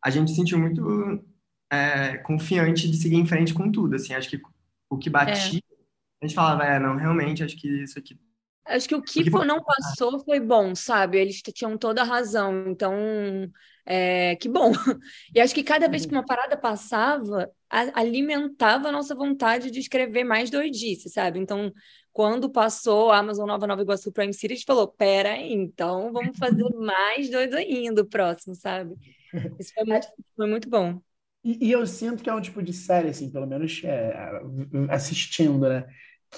a gente se sentiu muito é, confiante de seguir em frente com tudo, assim, acho que o que batia, é. a gente falava, é, não, realmente, acho que isso aqui Acho que o que não passou foi bom, sabe? Eles tinham toda a razão. Então, é, que bom. E acho que cada vez que uma parada passava, a, alimentava a nossa vontade de escrever mais doidice, sabe? Então, quando passou a Amazon Nova Nova Iguaçu Prime a gente falou: pera aí, então vamos fazer mais doido ainda o próximo, sabe? Isso foi muito, foi muito bom. E, e, eu sinto que é um tipo de série, assim, pelo menos é, assistindo, né?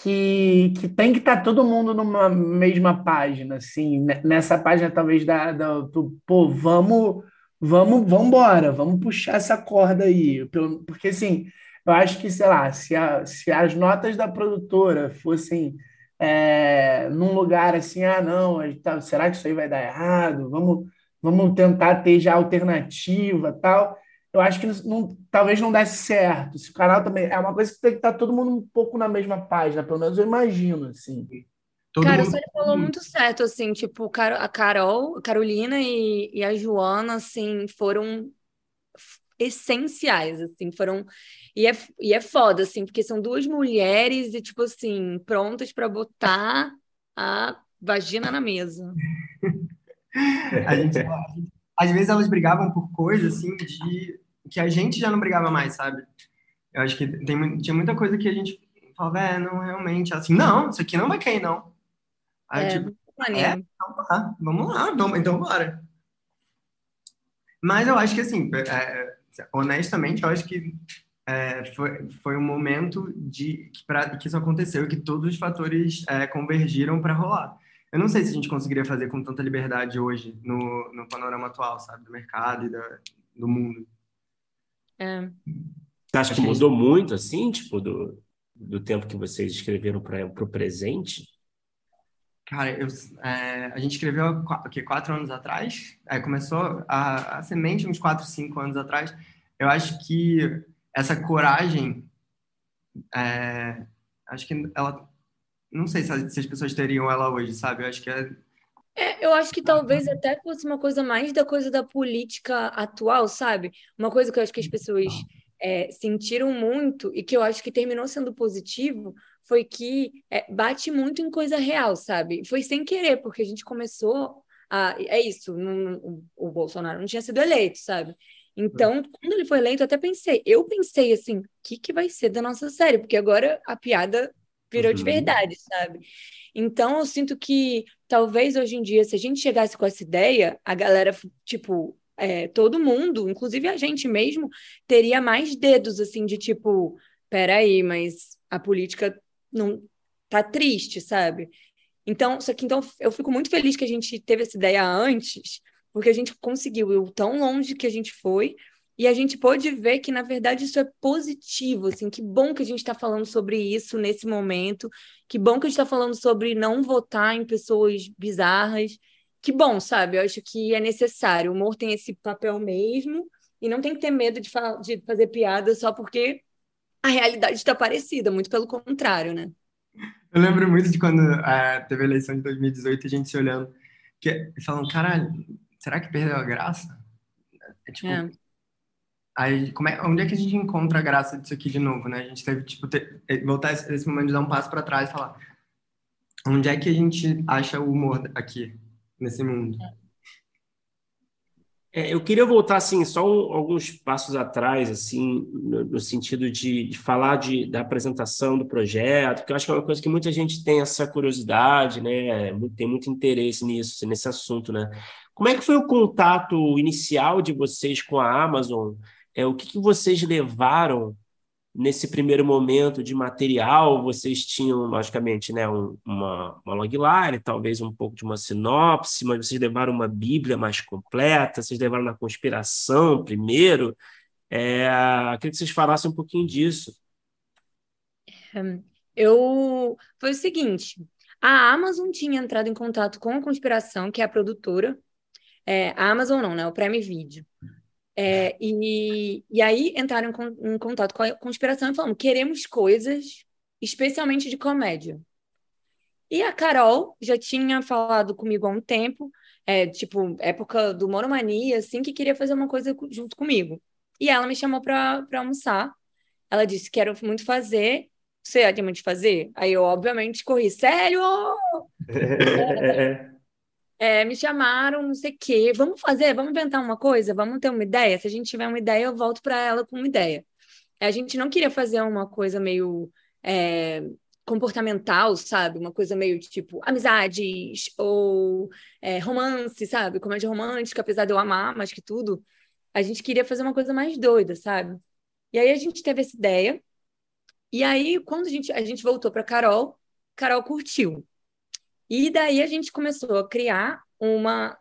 Que, que tem que estar tá todo mundo numa mesma página, assim, nessa página talvez da, da do, pô, vamos vamos, vamos embora, vamos puxar essa corda aí. Porque, assim, eu acho que, sei lá, se, a, se as notas da produtora fossem é, num lugar assim, ah, não, tá, será que isso aí vai dar errado? Vamos, vamos tentar ter já alternativa tal. Eu acho que não, talvez não desse certo. Se o canal também. É uma coisa que tem que estar todo mundo um pouco na mesma página, pelo menos eu imagino, assim. Todo Cara, mundo... você falou muito certo, assim, tipo, a Carol, a Carolina e, e a Joana, assim, foram essenciais, assim, foram... E é, e é foda, assim, porque são duas mulheres e, tipo assim, prontas para botar a vagina na mesa. a gente, às vezes elas brigavam por coisas, assim, de que a gente já não brigava mais, sabe? Eu acho que tem, tinha muita coisa que a gente falava, é, não, realmente, assim, não, isso aqui não vai cair, não. Aí, é, tipo, é, então tá, vamos lá, vamos, então bora. Mas eu acho que, assim, é, honestamente, eu acho que é, foi, foi um momento de que, pra, que isso aconteceu e que todos os fatores é, convergiram para rolar. Eu não sei se a gente conseguiria fazer com tanta liberdade hoje no, no panorama atual, sabe, do mercado e da, do mundo. É. Você acha que mudou muito, assim, tipo, do, do tempo que vocês escreveram para o presente? Cara, eu, é, a gente escreveu o quê, quatro anos atrás. É, começou a, a semente uns quatro, cinco anos atrás. Eu acho que essa coragem, é, acho que ela, não sei se, se, as pessoas teriam ela hoje, sabe? Eu acho que é, é, eu acho que talvez até fosse uma coisa mais da coisa da política atual, sabe? Uma coisa que eu acho que as pessoas é, sentiram muito e que eu acho que terminou sendo positivo foi que é, bate muito em coisa real, sabe? Foi sem querer, porque a gente começou a. É isso, não, o Bolsonaro não tinha sido eleito, sabe? Então, quando ele foi eleito, eu até pensei, eu pensei assim, o que, que vai ser da nossa série? Porque agora a piada virou uhum. de verdade, sabe? Então, eu sinto que talvez hoje em dia, se a gente chegasse com essa ideia, a galera, tipo, é, todo mundo, inclusive a gente mesmo, teria mais dedos, assim, de tipo, peraí, mas a política não tá triste, sabe? Então, só que então eu fico muito feliz que a gente teve essa ideia antes, porque a gente conseguiu ir tão longe que a gente foi e a gente pôde ver que na verdade isso é positivo, assim, que bom que a gente está falando sobre isso nesse momento, que bom que a gente está falando sobre não votar em pessoas bizarras, que bom, sabe? Eu acho que é necessário. O humor tem esse papel mesmo e não tem que ter medo de, de fazer piada só porque a realidade está parecida, muito pelo contrário, né? Eu lembro muito de quando uh, teve a eleição de 2018 a gente se olhando que, falando, caralho, será que perdeu a graça? É, tipo, é. Aí, como é, onde é que a gente encontra a graça disso aqui de novo, né? A gente teve, tipo, ter, é, voltar esse, esse momento de dar um passo para trás e falar onde é que a gente acha o humor aqui, nesse mundo? É. É, eu queria voltar assim só um, alguns passos atrás, assim, no, no sentido de, de falar de, da apresentação do projeto, que eu acho que é uma coisa que muita gente tem essa curiosidade, né? Tem muito interesse nisso, nesse assunto, né? Como é que foi o contato inicial de vocês com a Amazon? É, o que, que vocês levaram nesse primeiro momento de material, vocês tinham, logicamente, né, um, uma, uma logline, talvez um pouco de uma sinopse, mas vocês levaram uma Bíblia mais completa, vocês levaram na conspiração primeiro. É, queria que vocês falassem um pouquinho disso. Eu foi o seguinte: a Amazon tinha entrado em contato com a Conspiração, que é a produtora. É, a Amazon não, né? O Prime Video. É, e, e aí entraram em, em contato com a Conspiração e falaram: queremos coisas, especialmente de comédia. E a Carol já tinha falado comigo há um tempo, é, tipo, época do Monomania, assim, que queria fazer uma coisa junto comigo. E ela me chamou para almoçar. Ela disse: Quero muito fazer. Você anima de fazer? Aí eu, obviamente, corri. Sério? é, me chamaram, não sei o quê. Vamos fazer? Vamos inventar uma coisa? Vamos ter uma ideia? Se a gente tiver uma ideia, eu volto para ela com uma ideia. A gente não queria fazer uma coisa meio. É, comportamental, sabe? Uma coisa meio tipo amizades ou é, romance, sabe? Comédia romântica, apesar de eu amar mais que tudo a gente queria fazer uma coisa mais doida, sabe? E aí a gente teve essa ideia. E aí, quando a gente, a gente voltou para Carol, Carol curtiu. E daí a gente começou a criar uma.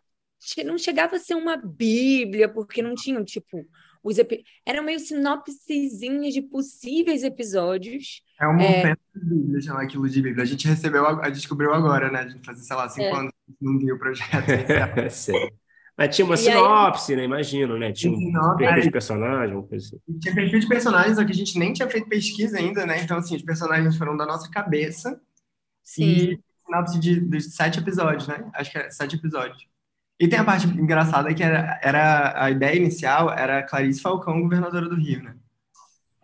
Não chegava a ser uma bíblia, porque não tinham, tipo, os epi... eram meio sinopsezinhas de possíveis episódios. É uma é... de Bíblia, chamar aquilo de Bíblia. A gente recebeu, a descobriu agora, né? A gente fazia, sei lá, cinco é. anos, não viu o projeto. Mas tinha uma e sinopse, aí... né? Imagino, né? Tinha um perfil de personagem, uma coisa assim. Tinha perfil de personagens, só que a gente nem tinha feito pesquisa ainda, né? Então, assim, os personagens foram da nossa cabeça. Sim. E sinopse de, de sete episódios, né? Acho que era sete episódios. E tem a parte engraçada que era, era a ideia inicial era Clarice Falcão, governadora do Rio, né?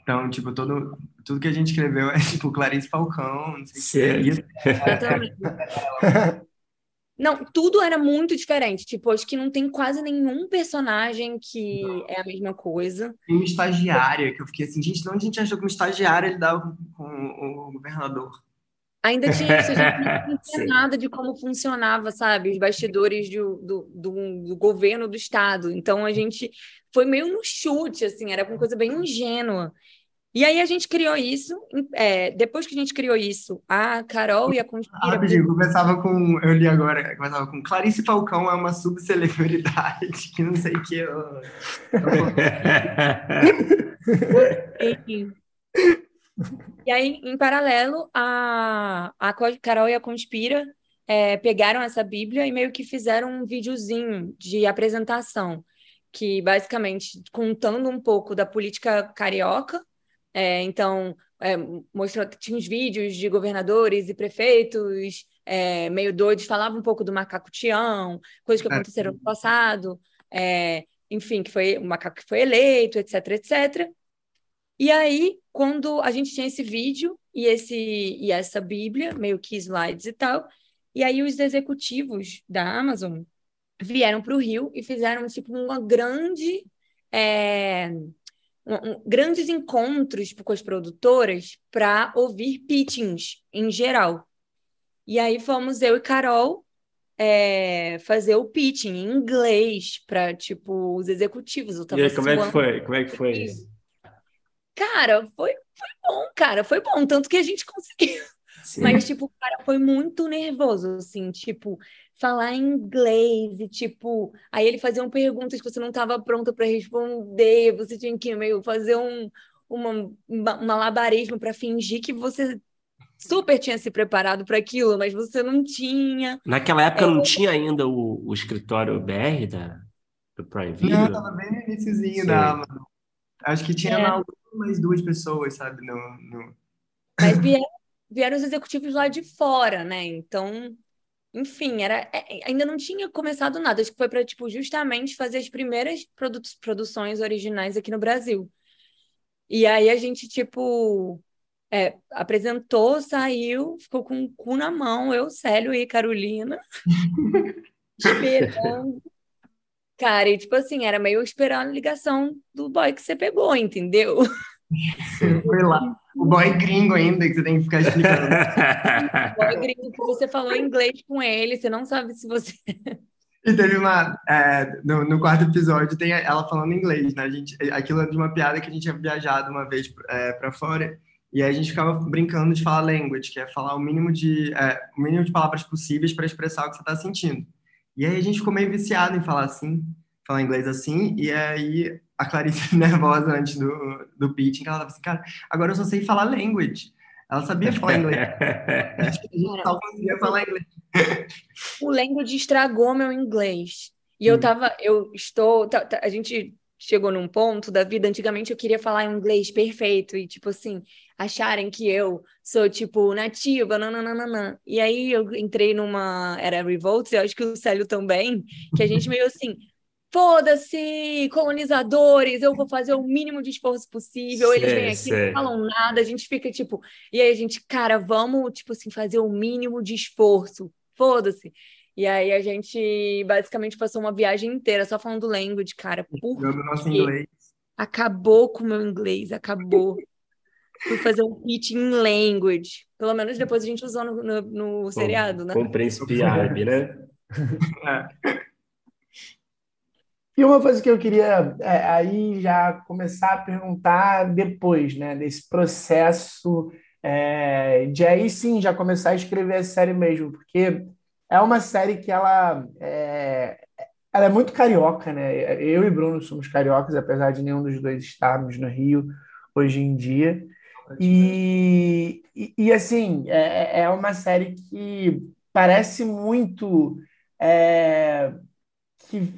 Então, tipo, todo, tudo que a gente escreveu é tipo Clarice Falcão, não sei o que. É Não, tudo era muito diferente. Tipo, acho que não tem quase nenhum personagem que é a mesma coisa. Tem uma estagiária que eu fiquei assim, gente, não a gente achou que uma estagiária ele dava com o governador. Ainda tinha isso, a gente não tinha nada de como funcionava, sabe, os bastidores do, do, do, do, governo do estado. Então a gente foi meio no chute, assim, era uma coisa bem ingênua. E aí a gente criou isso. É, depois que a gente criou isso, a Carol e a Conspira. Rapidinho, começava com. Eu li agora, começava com Clarice Falcão é uma subcelebridade que não sei o que. Eu... e aí, em paralelo, a, a Carol e a Conspira é, pegaram essa Bíblia e meio que fizeram um videozinho de apresentação, que basicamente contando um pouco da política carioca é, então, é, mostrou, tinha uns vídeos de governadores e prefeitos é, meio doidos, falava um pouco do macaco Tião, coisas que é. aconteceram no passado, é, enfim, que foi o macaco que foi eleito, etc, etc. E aí, quando a gente tinha esse vídeo e, esse, e essa Bíblia, meio que slides e tal, e aí os executivos da Amazon vieram para o Rio e fizeram tipo uma grande é, um, um, grandes encontros tipo, com as produtoras para ouvir pitchings em geral. E aí fomos eu e Carol é, fazer o pitching em inglês para tipo os executivos. e aí, como é que foi? Como é que foi? Cara, foi, foi bom, cara, foi bom, tanto que a gente conseguiu. Sim. Mas, tipo, o cara foi muito nervoso, assim, tipo, falar inglês e, tipo, aí ele fazia perguntas que você não estava pronta para responder, você tinha que meio fazer um uma, uma malabarismo para fingir que você super tinha se preparado para aquilo, mas você não tinha. Naquela época é... não tinha ainda o, o escritório BR da, do Prime Video? Não, estava bem no iníciozinho da Amazon. Acho que tinha é. Mais duas pessoas, sabe? No, no... Mas vieram, vieram os executivos lá de fora, né? Então, enfim, era, é, é, ainda não tinha começado nada. Acho que foi para tipo, justamente fazer as primeiras produ produções originais aqui no Brasil. E aí a gente, tipo, é, apresentou, saiu, ficou com o cu na mão, eu, Célio e Carolina, esperando. Cara, e tipo assim, era meio esperando a ligação do boy que você pegou, entendeu? Foi lá. O boy gringo ainda, que você tem que ficar explicando. o boy gringo que você falou inglês com ele, você não sabe se você. E teve uma. É, no, no, quarto episódio, tem ela falando inglês, né? A gente, aquilo é de uma piada que a gente tinha viajado uma vez é, para fora. E aí a gente ficava brincando de falar language, que é falar o mínimo de, é, o mínimo de palavras possíveis para expressar o que você está sentindo. E aí a gente ficou meio viciado em falar assim, falar inglês assim. E aí a Clarice, nervosa antes do, do pitching, ela tava assim, cara, agora eu só sei falar language. Ela sabia falar inglês. a gente só conseguia falar inglês. O language estragou meu inglês. E eu hum. tava, eu estou, tá, tá, a gente chegou num ponto da vida, antigamente eu queria falar inglês perfeito e tipo assim, acharem que eu sou tipo nativa, nananana. E aí eu entrei numa era Revolt, eu acho que o Célio também, que a gente meio assim, foda-se, colonizadores, eu vou fazer o mínimo de esforço possível. Sei, Eles vêm aqui, sei. não falam nada, a gente fica tipo, e aí a gente, cara, vamos, tipo assim, fazer o mínimo de esforço, foda-se. E aí a gente basicamente passou uma viagem inteira só falando language, cara. Por nosso inglês. Acabou com o meu inglês, acabou. Fui fazer um pitch em language. Pelo menos depois a gente usou no, no, no seriado, né? Com o príncipe árabe, né? é. E uma coisa que eu queria é, aí já começar a perguntar depois, né, desse processo é, de aí sim já começar a escrever a série mesmo, porque é uma série que ela é, ela é muito carioca, né? Eu e Bruno somos cariocas, apesar de nenhum dos dois estarmos no Rio hoje em dia. E, e, assim, é, é uma série que parece muito. É, que,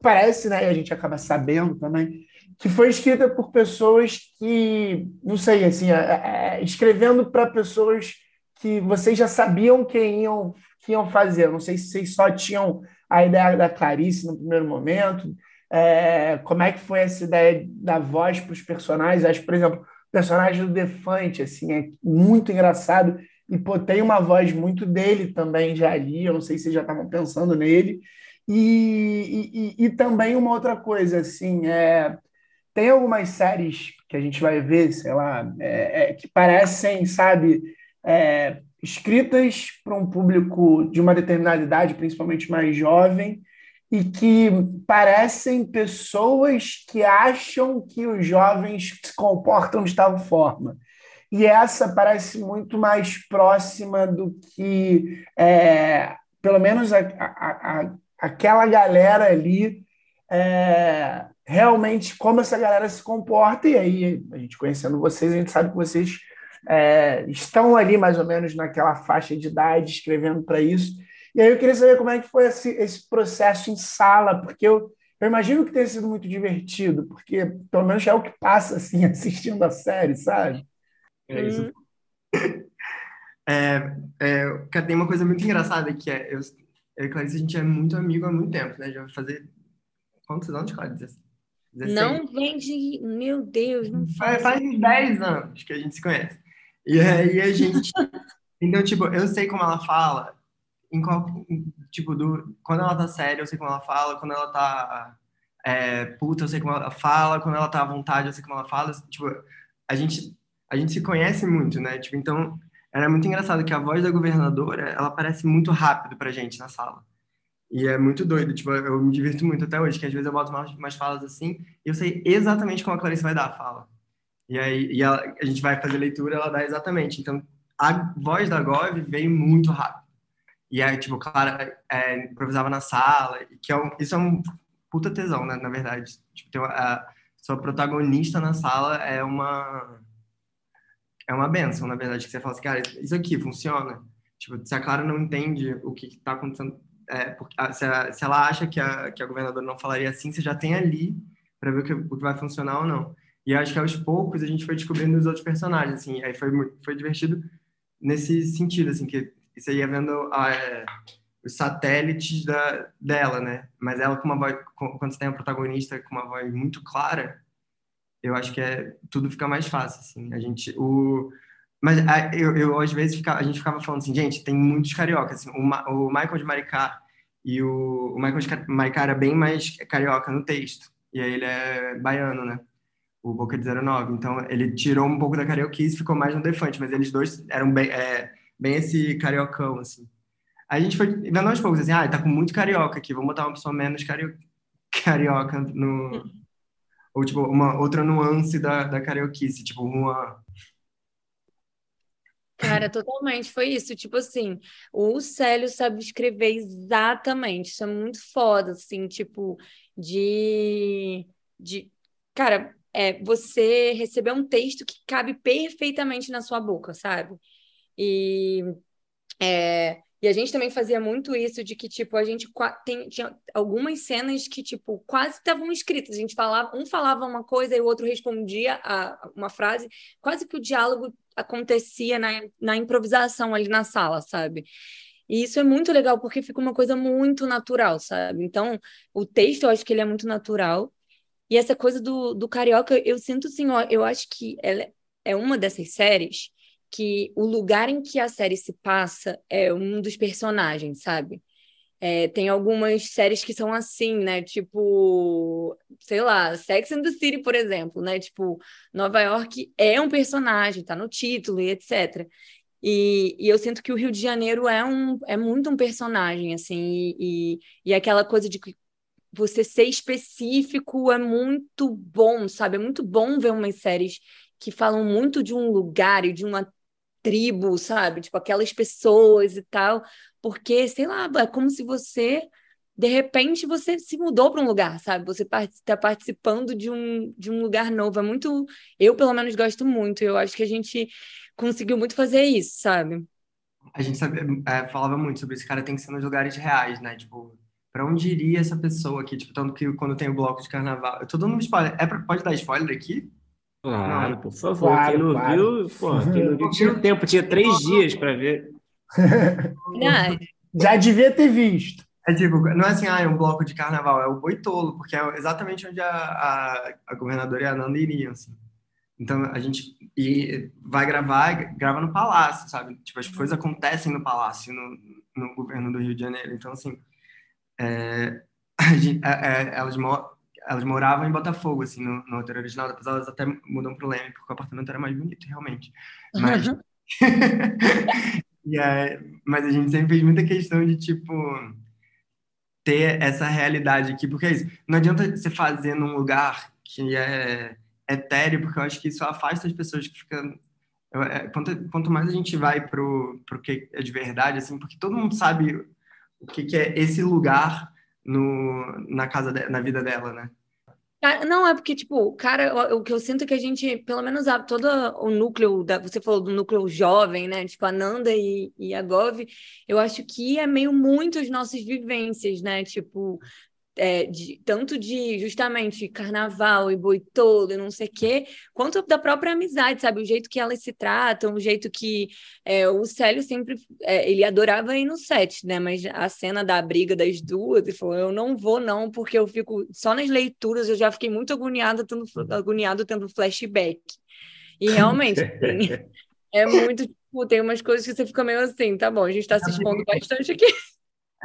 parece, né, e a gente acaba sabendo também, que foi escrita por pessoas que, não sei, assim, é, é, escrevendo para pessoas que vocês já sabiam que iam, que iam fazer. Não sei se vocês só tinham a ideia da Clarice no primeiro momento. É, como é que foi essa ideia da voz para os personagens? Acho, por exemplo, personagem do Defante, assim, é muito engraçado e pô, tem uma voz muito dele também já ali. Eu não sei se já estavam pensando nele. E, e, e, também uma outra coisa, assim, é, tem algumas séries que a gente vai ver, sei lá, é, é, que parecem, sabe, é, escritas para um público de uma determinada idade, principalmente mais jovem, e que parecem pessoas que acham que os jovens se comportam de tal forma. E essa parece muito mais próxima do que, é, pelo menos, a, a, a aquela galera ali, é, realmente como essa galera se comporta, e aí, a gente conhecendo vocês, a gente sabe que vocês é, estão ali mais ou menos naquela faixa de idade, escrevendo para isso. E aí eu queria saber como é que foi esse, esse processo em sala, porque eu, eu imagino que tenha sido muito divertido, porque pelo menos é o que passa assim, assistindo a série, sabe? É isso. Hum. É, é, tem uma coisa muito engraçada que é, eu, eu e Clarice, a gente é muito amigo há muito tempo, né? Já vai fazer. Quantos anos, Clarice? 16? Não vem de. Meu Deus, não faz. Faz uns 10 anos que a gente se conhece. E aí a gente. então, tipo, eu sei como ela fala. Em qual, tipo, do, quando ela tá séria, eu sei como ela fala. Quando ela tá é, puta, eu sei como ela fala. Quando ela tá à vontade, eu sei como ela fala. Tipo, a gente, a gente se conhece muito, né? Tipo, então, era muito engraçado que a voz da governadora, ela parece muito rápido pra gente na sala. E é muito doido, tipo, eu me divirto muito até hoje, que às vezes eu boto umas, umas falas assim, e eu sei exatamente como a Clarice vai dar a fala. E aí e ela, a gente vai fazer leitura, ela dá exatamente. Então, a voz da Gov veio muito rápido. E aí, tipo, Clara é, improvisava na sala, que é um, isso é um puta tesão, né, na verdade. Tipo, a sua protagonista na sala é uma é uma benção, na verdade, que você fala assim, cara, isso aqui funciona. Tipo, se a Clara não entende o que está acontecendo, é, porque, se, a, se, ela acha que a, que a governadora não falaria assim, você já tem ali para ver o que, o que vai funcionar ou não. E acho que aos poucos a gente foi descobrindo os outros personagens, assim, aí foi, foi divertido nesse sentido, assim, que você ia vendo a, é, os satélites da, dela, né? Mas ela com uma voz, quando você tem uma protagonista com uma voz muito clara, eu acho que é tudo fica mais fácil, assim. A gente, o mas a, eu, eu, às vezes fica, a gente ficava falando assim, gente, tem muitos cariocas. Assim, o, o Michael de Maricá e o, o Michael de Maricá era bem mais carioca no texto. E aí ele é baiano, né? O Boca de 09. Então ele tirou um pouco da carioquice e ficou mais no Defante, mas eles dois eram bem, é, bem esse cariocão, assim. A gente foi vendo aos poucos, assim, ah, tá com muito carioca aqui, vamos botar uma pessoa menos cario... carioca no... Ou, tipo, uma outra nuance da, da carioquice, tipo, uma... Cara, totalmente, foi isso. Tipo assim, o Célio sabe escrever exatamente. Isso é muito foda, assim, tipo, de, de... Cara, é você receber um texto que cabe perfeitamente na sua boca, sabe? E, é, e a gente também fazia muito isso de que, tipo, a gente tem, tinha algumas cenas que, tipo, quase estavam escritas. A gente falava, um falava uma coisa e o outro respondia a, uma frase, quase que o diálogo acontecia na, na improvisação ali na sala, sabe? E isso é muito legal porque fica uma coisa muito natural, sabe? Então, o texto eu acho que ele é muito natural e essa coisa do, do carioca, eu sinto assim, ó, eu acho que ela é uma dessas séries que o lugar em que a série se passa é um dos personagens, sabe? É, tem algumas séries que são assim, né? Tipo, sei lá, Sex and the City, por exemplo, né? Tipo, Nova York é um personagem, tá no título e etc. E, e eu sinto que o Rio de Janeiro é, um, é muito um personagem, assim, e, e, e aquela coisa de que você ser específico é muito bom, sabe? É muito bom ver umas séries que falam muito de um lugar e de uma tribo, sabe? Tipo, aquelas pessoas e tal, porque, sei lá, é como se você, de repente, você se mudou para um lugar, sabe? Você está participando de um, de um lugar novo. É muito. Eu, pelo menos, gosto muito. Eu acho que a gente conseguiu muito fazer isso, sabe? A gente sabe, é, falava muito sobre esse cara tem que ser nos lugares reais, né? Tipo, para onde iria essa pessoa aqui? Tipo, tanto que quando tem o bloco de carnaval. Eu tô dando spoiler. É pra, pode dar spoiler aqui? Claro, não. por favor. Claro, quem não claro. viu, pô, quem não viu tinha tempo, tinha três dias para ver. Não. Já devia ter visto. É tipo, não é assim, ah, é um bloco de carnaval, é o Boitolo, porque é exatamente onde a, a, a governadora e a Nanda iriam, assim. Então, a gente e vai gravar, grava no palácio, sabe? Tipo, as coisas acontecem no palácio, no, no governo do Rio de Janeiro. Então, assim, é, gente, é, é, elas, elas moravam em Botafogo, assim, no, no roteiro original, depois elas até mudam pro Leme, porque o apartamento era mais bonito, realmente. Mas, uhum. é, mas a gente sempre fez muita questão de, tipo, ter essa realidade aqui, porque é isso. Não adianta você fazer num lugar que é etéreo, porque eu acho que isso afasta as pessoas que ficam... É, quanto, quanto mais a gente vai pro, pro que é de verdade, assim, porque todo mundo sabe o que, que é esse lugar no, na casa de, na vida dela, né? Não, é porque, tipo, cara, o que eu sinto é que a gente, pelo menos todo o núcleo, da, você falou do núcleo jovem, né? Tipo, a Nanda e, e a Gov, eu acho que é meio muito as nossas vivências, né? Tipo, é, de, tanto de justamente carnaval e boitolo e não sei o quê, quanto da própria amizade, sabe? O jeito que elas se tratam, o jeito que é, o Célio sempre é, ele adorava ir no set, né? Mas a cena da briga das duas, ele falou: eu não vou, não, porque eu fico só nas leituras, eu já fiquei muito agoniada, tendo, agoniado tendo flashback. E realmente, assim, é muito, tipo, tem umas coisas que você fica meio assim, tá bom, a gente tá se expondo bastante aqui.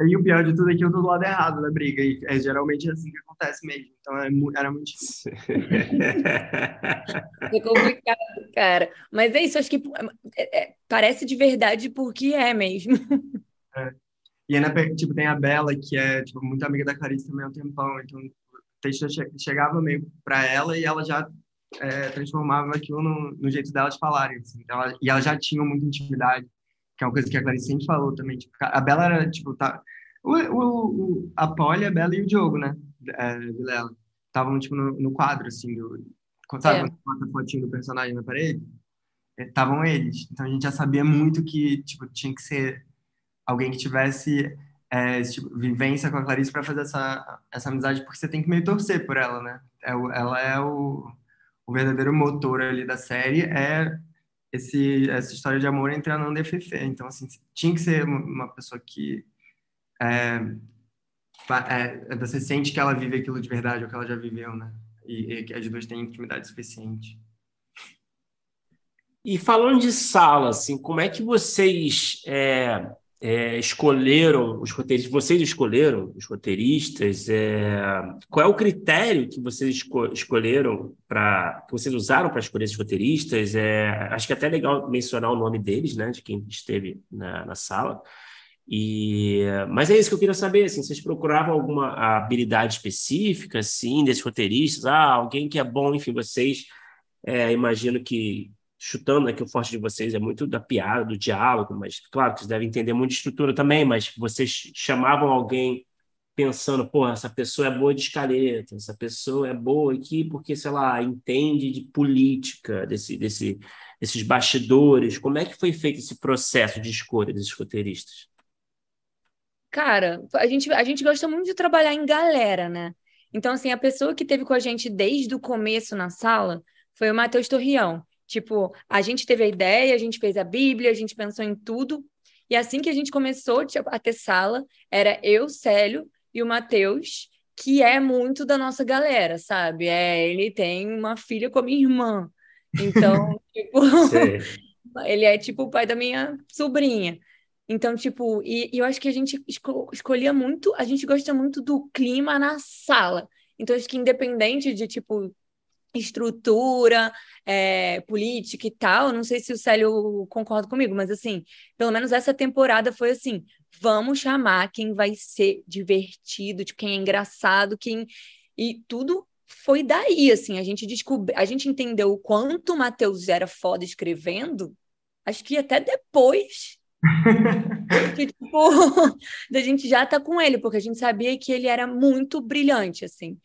E o pior de tudo é que eu tô do lado errado da briga. E é geralmente assim que acontece mesmo. Então é, era muito difícil. é complicado, cara. Mas é isso, acho que é, é, parece de verdade porque é mesmo. É. E ainda, tipo, tem a Bela, que é tipo, muito amiga da Clarice também há um tempão. Então o texto chegava meio para ela e ela já é, transformava aquilo no, no, jeito dela de falarem. Assim. Então, ela, e elas já tinham muita intimidade que é uma coisa que a Clarice sempre falou também. Tipo, a Bela era, tipo, tá, o, o, a Polly, a Bela e o Diogo, né? É, Vilela. Estavam, tipo, no, no, quadro, assim, do... Sabe é. quando a fotinho do personagem na parede? Estavam é, eles. Então, a gente já sabia muito que, tipo, tinha que ser alguém que tivesse é, tipo, vivência com a Clarice para fazer essa, essa amizade, porque você tem que meio torcer por ela, né? É, ela é o, o verdadeiro motor ali da série, é esse, essa história de amor entre a Nanda e a Fefe. Então, assim, tinha que ser uma pessoa que é, é, você sente que ela vive aquilo de verdade, ou que ela já viveu, né? E, que as duas têm intimidade suficiente. E falando de sala, assim, como é que vocês é, é, escolheram os roteiristas? Vocês escolheram os roteiristas? É, qual é o critério que vocês esco escolheram para que vocês usaram para escolher esses roteiristas? É, acho que é até legal mencionar o nome deles, né, de quem esteve na, na sala. E, mas é isso que eu queria saber, assim, vocês procuravam alguma habilidade específica, assim, desses roteiristas? Ah, alguém que é bom, enfim, vocês, é, imagino que, chutando que o forte de vocês é muito da piada, do diálogo, mas claro que vocês devem entender muito de estrutura também, mas vocês chamavam alguém pensando, pô, essa pessoa é boa de escaleta, essa pessoa é boa aqui porque, sei lá, entende de política, desse, desse, desses bastidores. Como é que foi feito esse processo de escolha desses roteiristas? Cara, a gente, a gente gosta muito de trabalhar em galera, né? Então, assim, a pessoa que teve com a gente desde o começo na sala foi o Matheus Torrião. Tipo, a gente teve a ideia, a gente fez a Bíblia, a gente pensou em tudo. E assim que a gente começou a ter sala, era eu, Célio e o Matheus, que é muito da nossa galera, sabe? É, ele tem uma filha com a minha irmã. Então, tipo, ele é tipo o pai da minha sobrinha. Então, tipo, e, e eu acho que a gente esco escolhia muito, a gente gosta muito do clima na sala. Então, acho que independente de, tipo, estrutura, é, política e tal, não sei se o Célio concorda comigo, mas assim, pelo menos essa temporada foi assim, vamos chamar quem vai ser divertido, tipo, quem é engraçado, quem... E tudo foi daí, assim, a gente descobriu, a gente entendeu o quanto o Matheus era foda escrevendo, acho que até depois que, tipo, da gente já tá com ele, porque a gente sabia que ele era muito brilhante, assim.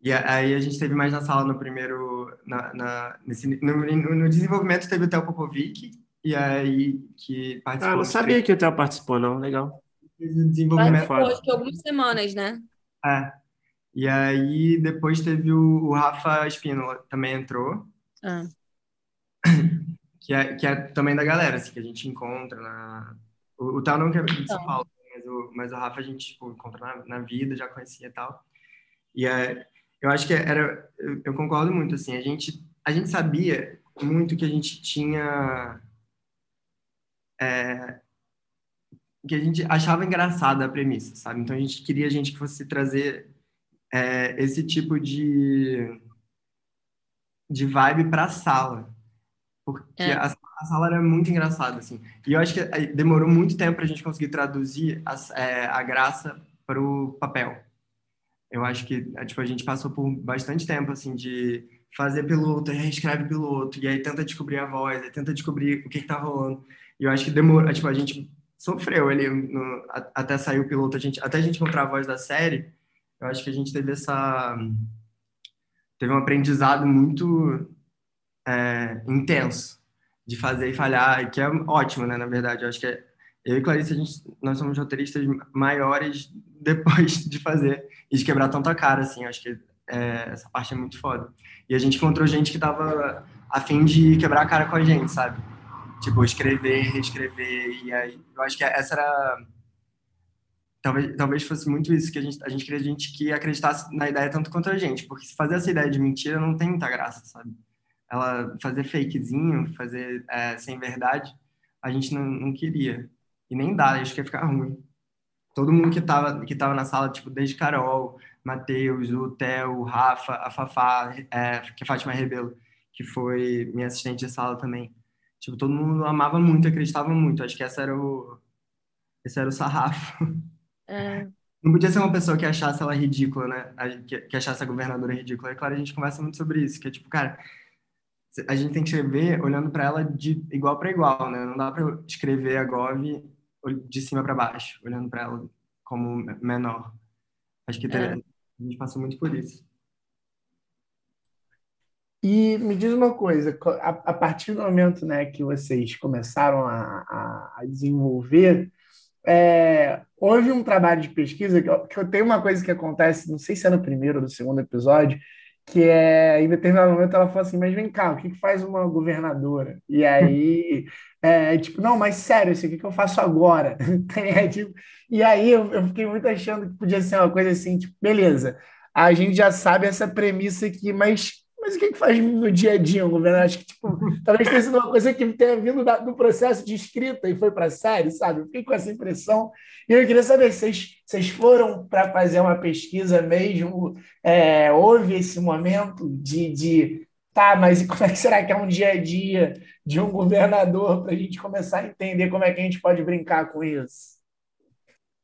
E aí a gente teve mais na sala no primeiro, na, na nesse, no, no, desenvolvimento teve o Theo Popovic, e aí que participou. Ah, não sabia que o Theo participou, não, legal. Desenvolvimento. Participou de algumas semanas, né? É. E aí depois teve o, o Rafa Espino também entrou. Ah. que é, que é também da galera, assim, que a gente encontra na... O, o Tal não que é de São. Paulo, mas o, mas o Rafa a gente tipo, encontra na, na vida, já conhecia e tal. E é, eu acho que era... Eu, eu, concordo muito, assim, a gente, a gente sabia muito que a gente tinha... É, que a gente achava engraçada a premissa, sabe? Então a gente queria gente que fosse trazer é, esse tipo de de vibe para a sala, porque é. a, a, sala era muito engraçada, assim. E eu acho que demorou muito tempo para a gente conseguir traduzir a, é, a graça para o papel. Eu acho que é, tipo, a gente passou por bastante tempo, assim, de fazer piloto, reescreve piloto, e aí tenta descobrir a voz, aí tenta descobrir o que, que tá rolando. E eu acho que demorou, tipo, a gente sofreu ali no, até sair o piloto, a gente, até a gente encontrar a voz da série, eu acho que a gente teve essa... Teve um aprendizado muito é, intenso de fazer e falhar, que é ótimo, né? Na verdade, eu acho que é, eu e Clarice, a gente, nós somos roteiristas maiores depois de fazer e de quebrar tanta cara, assim. Acho que é, essa parte é muito foda. E a gente encontrou gente que tava a fim de quebrar a cara com a gente, sabe? Tipo, escrever, reescrever. E aí, eu acho que essa era. Talvez, talvez fosse muito isso, que a gente, a gente queria gente que acreditasse na ideia tanto quanto a gente, porque se fazer essa ideia de mentira não tem muita graça, sabe? ela fazer fakezinho, fazer é, sem verdade, a gente não, não queria. E nem dá, acho que ia ficar ruim. Todo mundo que tava, que tava na sala, tipo, desde Carol, Matheus, o Theo, o Rafa, a Fafá, é, que é Fátima Rebelo, que foi minha assistente de sala também. Tipo, todo mundo amava muito, acreditava muito. Acho que essa era o, esse era o sarrafo. É. Não podia ser uma pessoa que achasse ela ridícula, né? Que, que achasse a governadora ridícula. É claro, a gente conversa muito sobre isso, que é tipo, cara, a gente tem que escrever olhando para ela de igual para igual, né? Não dá para escrever a Gov de cima para baixo, olhando para ela como menor. Acho que é. a gente passou muito por isso. E me diz uma coisa, a, a partir do momento né, que vocês começaram a, a, a desenvolver, é, houve um trabalho de pesquisa que eu, que eu tenho uma coisa que acontece, não sei se é no primeiro ou no segundo episódio, que é, em determinado momento ela fala assim, mas vem cá, o que, que faz uma governadora? E aí, é, tipo, não, mas sério, isso aqui que eu faço agora? é, tipo, e aí eu, eu, fiquei muito achando que podia ser uma coisa assim, tipo, beleza, a gente já sabe essa premissa aqui, mas mas o que, que faz no dia a dia governador? Acho que, tipo, talvez tenha sido uma coisa que tenha vindo da, do processo de escrita e foi para a série, sabe? Eu fiquei com essa impressão. E eu queria saber se vocês, vocês foram para fazer uma pesquisa mesmo, é, houve esse momento de, de tá, mas como é que será que é um dia a dia de um governador para a gente começar a entender como é que a gente pode brincar com isso?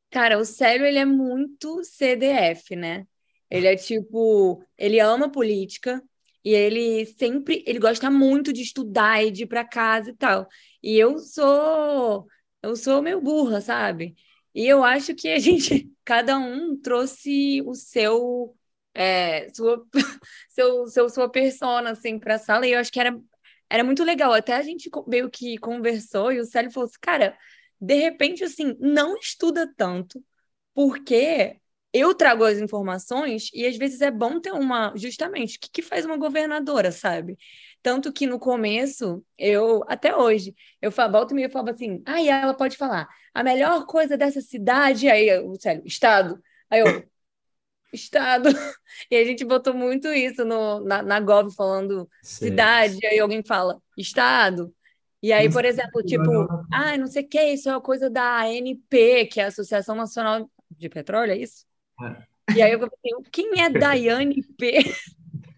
Cara, o Célio, ele é muito CDF, né? Ele é tipo, ele ama política e ele sempre, ele gosta muito de estudar e de ir para casa e tal. E eu sou, eu sou meio burra, sabe? E eu acho que a gente, cada um trouxe o seu, é, sua, seu, seu, sua persona, assim, para a sala, e eu acho que era, era muito legal. Até a gente meio que conversou, e o Célio falou assim, cara, de repente, assim, não estuda tanto, porque eu trago as informações e às vezes é bom ter uma, justamente, o que, que faz uma governadora, sabe? Tanto que no começo, eu, até hoje, eu volta e eu falava assim, aí ah, ela pode falar, a melhor coisa dessa cidade, aí, o sério, estado. Aí eu, estado. E a gente botou muito isso no, na, na Gov, falando Sim. cidade, aí alguém fala, estado. E aí, por exemplo, tipo, ah, não sei o que, isso é uma coisa da ANP, que é a Associação Nacional de Petróleo, é isso? É. E aí eu falei, quem é Daiane P?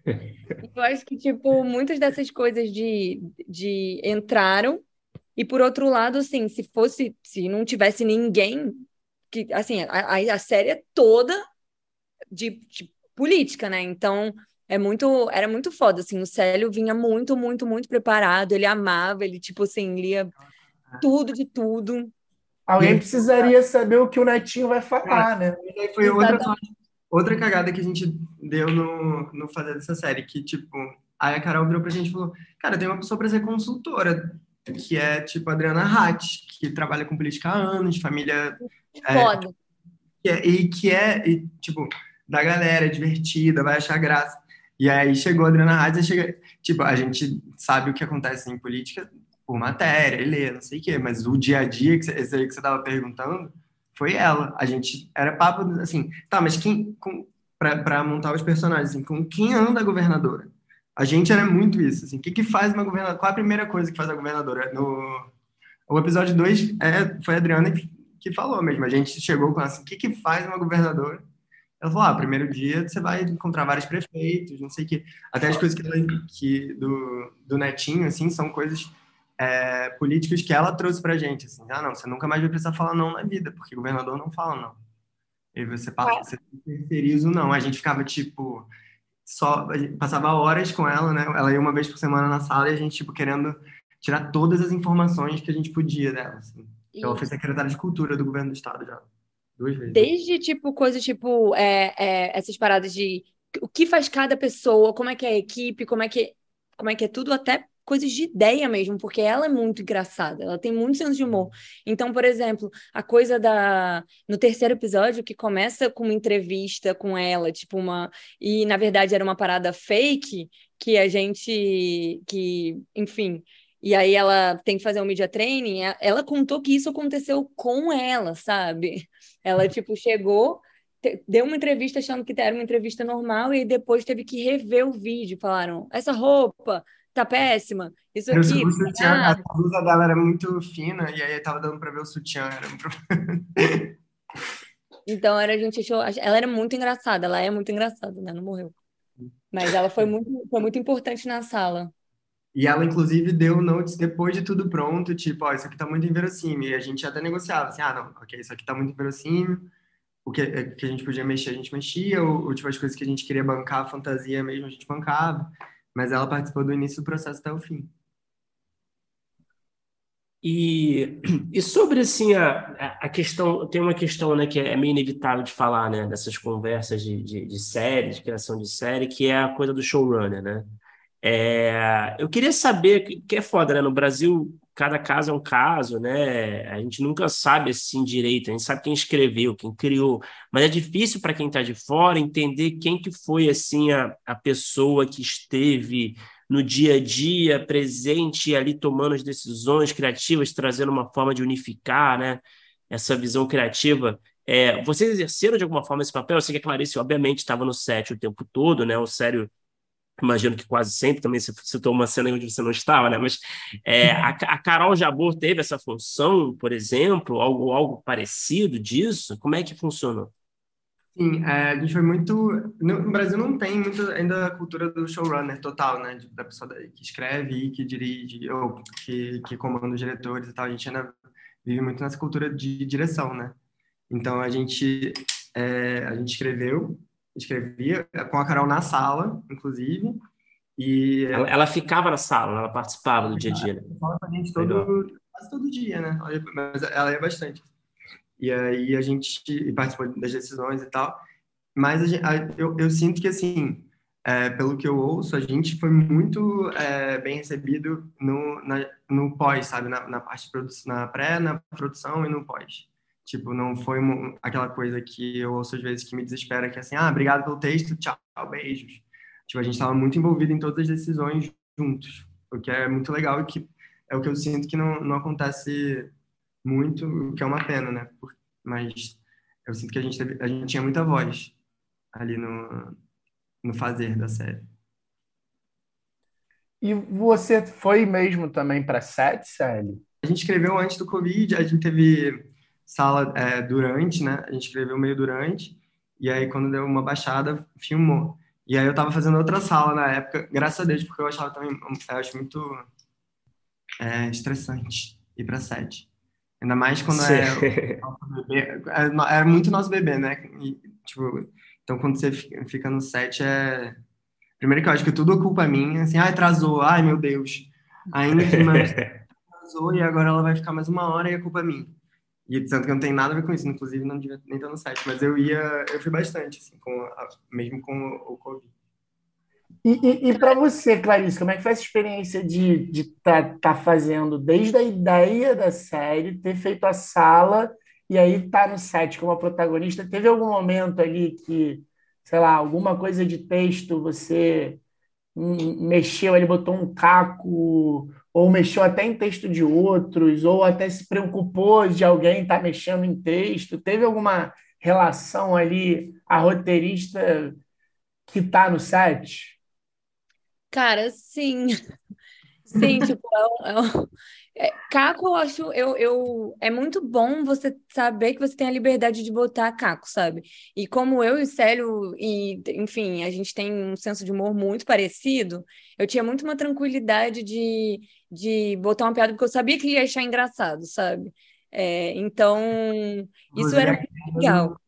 eu acho que, tipo, muitas dessas coisas de, de entraram, e por outro lado, assim, se fosse, se não tivesse ninguém, que, assim, a, a série é toda de, de política, né? Então, é muito, era muito foda, assim, o Célio vinha muito, muito, muito preparado, ele amava, ele, tipo assim, lia tudo de tudo. Alguém precisaria saber o que o Netinho vai falar, né? E aí foi outra, outra cagada que a gente deu no, no fazer dessa série, que, tipo, aí a Carol virou pra gente e falou, cara, tem uma pessoa pra ser consultora, que é, tipo, a Adriana Hatt, que trabalha com política há anos, família... É, foda. É, e que é, e, tipo, da galera, é divertida, vai achar graça. E aí chegou a Adriana Reis chega, tipo, a gente sabe o que acontece em política por matéria, ler, não sei o quê, mas o dia a dia, que esse aí que você estava perguntando, foi ela. A gente, era papo, assim, tá, mas quem, para montar os personagens, assim, com quem anda a governadora? A gente era muito isso, assim, o que que faz uma governadora, qual a primeira coisa que faz a governadora? No, o episódio 2 é, foi a Adriana que, que falou mesmo, a gente chegou com assim, o que que faz uma governadora? Ela falou, ah, primeiro dia você vai encontrar vários prefeitos, não sei o quê. Até as coisas que, ela, que do, do Netinho, assim, são coisas é, políticas que ela trouxe pra gente, assim. Ah, não, você nunca mais vai precisar falar não na vida, porque o governador não fala não. E você passa, você terceiriza não. A gente ficava, tipo, só... Passava horas com ela, né? Ela ia uma vez por semana na sala e a gente, tipo, querendo tirar todas as informações que a gente podia dela, assim. Ela foi secretária de cultura do governo do estado já. Duas vezes. Desde, tipo, coisas tipo é, é, essas paradas de o que faz cada pessoa, como é que é a equipe, como é que, como é, que é tudo, até coisas de ideia mesmo, porque ela é muito engraçada, ela tem muito senso de humor. Então, por exemplo, a coisa da no terceiro episódio que começa com uma entrevista com ela, tipo uma e na verdade era uma parada fake que a gente que, enfim, e aí ela tem que fazer um media training, ela contou que isso aconteceu com ela, sabe? Ela, tipo, chegou, deu uma entrevista achando que era uma entrevista normal e depois teve que rever o vídeo. Falaram, essa roupa tá péssima, isso aqui... O sutiã, tá a blusa dela era muito fina e aí tava dando pra ver o sutiã. Era muito... então, era, a gente achou... Ela era muito engraçada, ela é muito engraçada, né? Não morreu. Mas ela foi muito, foi muito importante na sala. E ela, inclusive, deu notes depois de tudo pronto, tipo, ó, isso aqui tá muito inverossímil. E a gente até negociava, assim, ah, não, ok, isso aqui tá muito inverossímil. O que, eh, que a gente podia mexer, a gente mexia. Ou, tipo, as coisas que a gente queria bancar, a fantasia mesmo, a gente bancava. Mas ela participou do início do processo até o fim. E, e sobre, assim, a, a questão... Tem uma questão, né, que é meio inevitável de falar, né, dessas conversas de, de, de série, de criação de série, que é a coisa do showrunner, né? É, eu queria saber, que é foda, né? No Brasil, cada caso é um caso, né? A gente nunca sabe assim direito, a gente sabe quem escreveu, quem criou, mas é difícil para quem está de fora entender quem que foi assim a, a pessoa que esteve no dia a dia, presente ali tomando as decisões criativas, trazendo uma forma de unificar, né? Essa visão criativa. É, vocês exerceram de alguma forma esse papel? Eu sei que a Clarice, obviamente, estava no set o tempo todo, né? O sério imagino que quase sempre também você citou uma cena onde você não estava, né? Mas é, a, a, Carol Jabor teve essa função, por exemplo, algo, algo parecido disso? Como é que funcionou? Sim, é, a gente foi muito. No Brasil não tem muito ainda a cultura do showrunner total, né? Da pessoa que escreve e que dirige, ou que, que comanda os diretores e tal. A gente ainda vive muito nessa cultura de direção, né? Então a gente, é, a gente escreveu, escrevia com a Carol na sala, inclusive. E ela, ela ficava na sala, ela participava do dia a dia. Né? Ela fala com a gente todo, quase todo dia, né? Mas ela é bastante. E aí a gente participou das decisões e tal. Mas a gente, a, eu, eu sinto que, assim, é, pelo que eu ouço, a gente foi muito é, bem recebido no, na, no pós, sabe? Na, na parte de na pré, na produção e no pós. Tipo, não foi uma, aquela coisa que eu ouço às vezes que me desespera, que é assim, ah, obrigado pelo texto, tchau, beijos. Tipo, a gente estava muito envolvido em todas as decisões juntos, o que é muito legal e que é o que eu sinto que não, não acontece muito, o que é uma pena, né? Mas eu sinto que a gente, teve, a gente tinha muita voz ali no, no fazer da série. E você foi mesmo também para sete, Sally? A gente escreveu antes do Covid, a gente teve sala é, durante, né? A gente escreveu meio durante, e aí quando deu uma baixada, filmou. E aí eu tava fazendo outra sala na época, graças a Deus, porque eu achava também, eu acho muito é, estressante ir para sete. Ainda mais quando é, bebê, é, é muito nosso bebê, né? E, tipo, então quando você fica no set é primeiro que eu acho que tudo é culpa minha, assim, ah, atrasou, ai meu Deus. Ainda que mais atrasou e agora ela vai ficar mais uma hora e a culpa é minha. E tanto que não tem nada a ver com isso, inclusive não devia nem estar no site, mas eu ia, eu fui bastante, assim, com a, mesmo com o Covid. E, e, e para você, Clarice, como é que foi essa experiência de estar tá, tá fazendo desde a ideia da série, ter feito a sala e aí estar tá no set como a protagonista? Teve algum momento ali que, sei lá, alguma coisa de texto você mexeu, ele botou um caco, ou mexeu até em texto de outros, ou até se preocupou de alguém estar tá mexendo em texto? Teve alguma relação ali, a roteirista que está no set? Cara, sim. Sim, tipo, é, é, é caco, eu acho, eu, eu, é muito bom você saber que você tem a liberdade de botar caco, sabe? E como eu e o Célio, e, enfim, a gente tem um senso de humor muito parecido, eu tinha muito uma tranquilidade de, de botar uma piada, porque eu sabia que ele ia achar engraçado, sabe? É, então, isso era muito legal.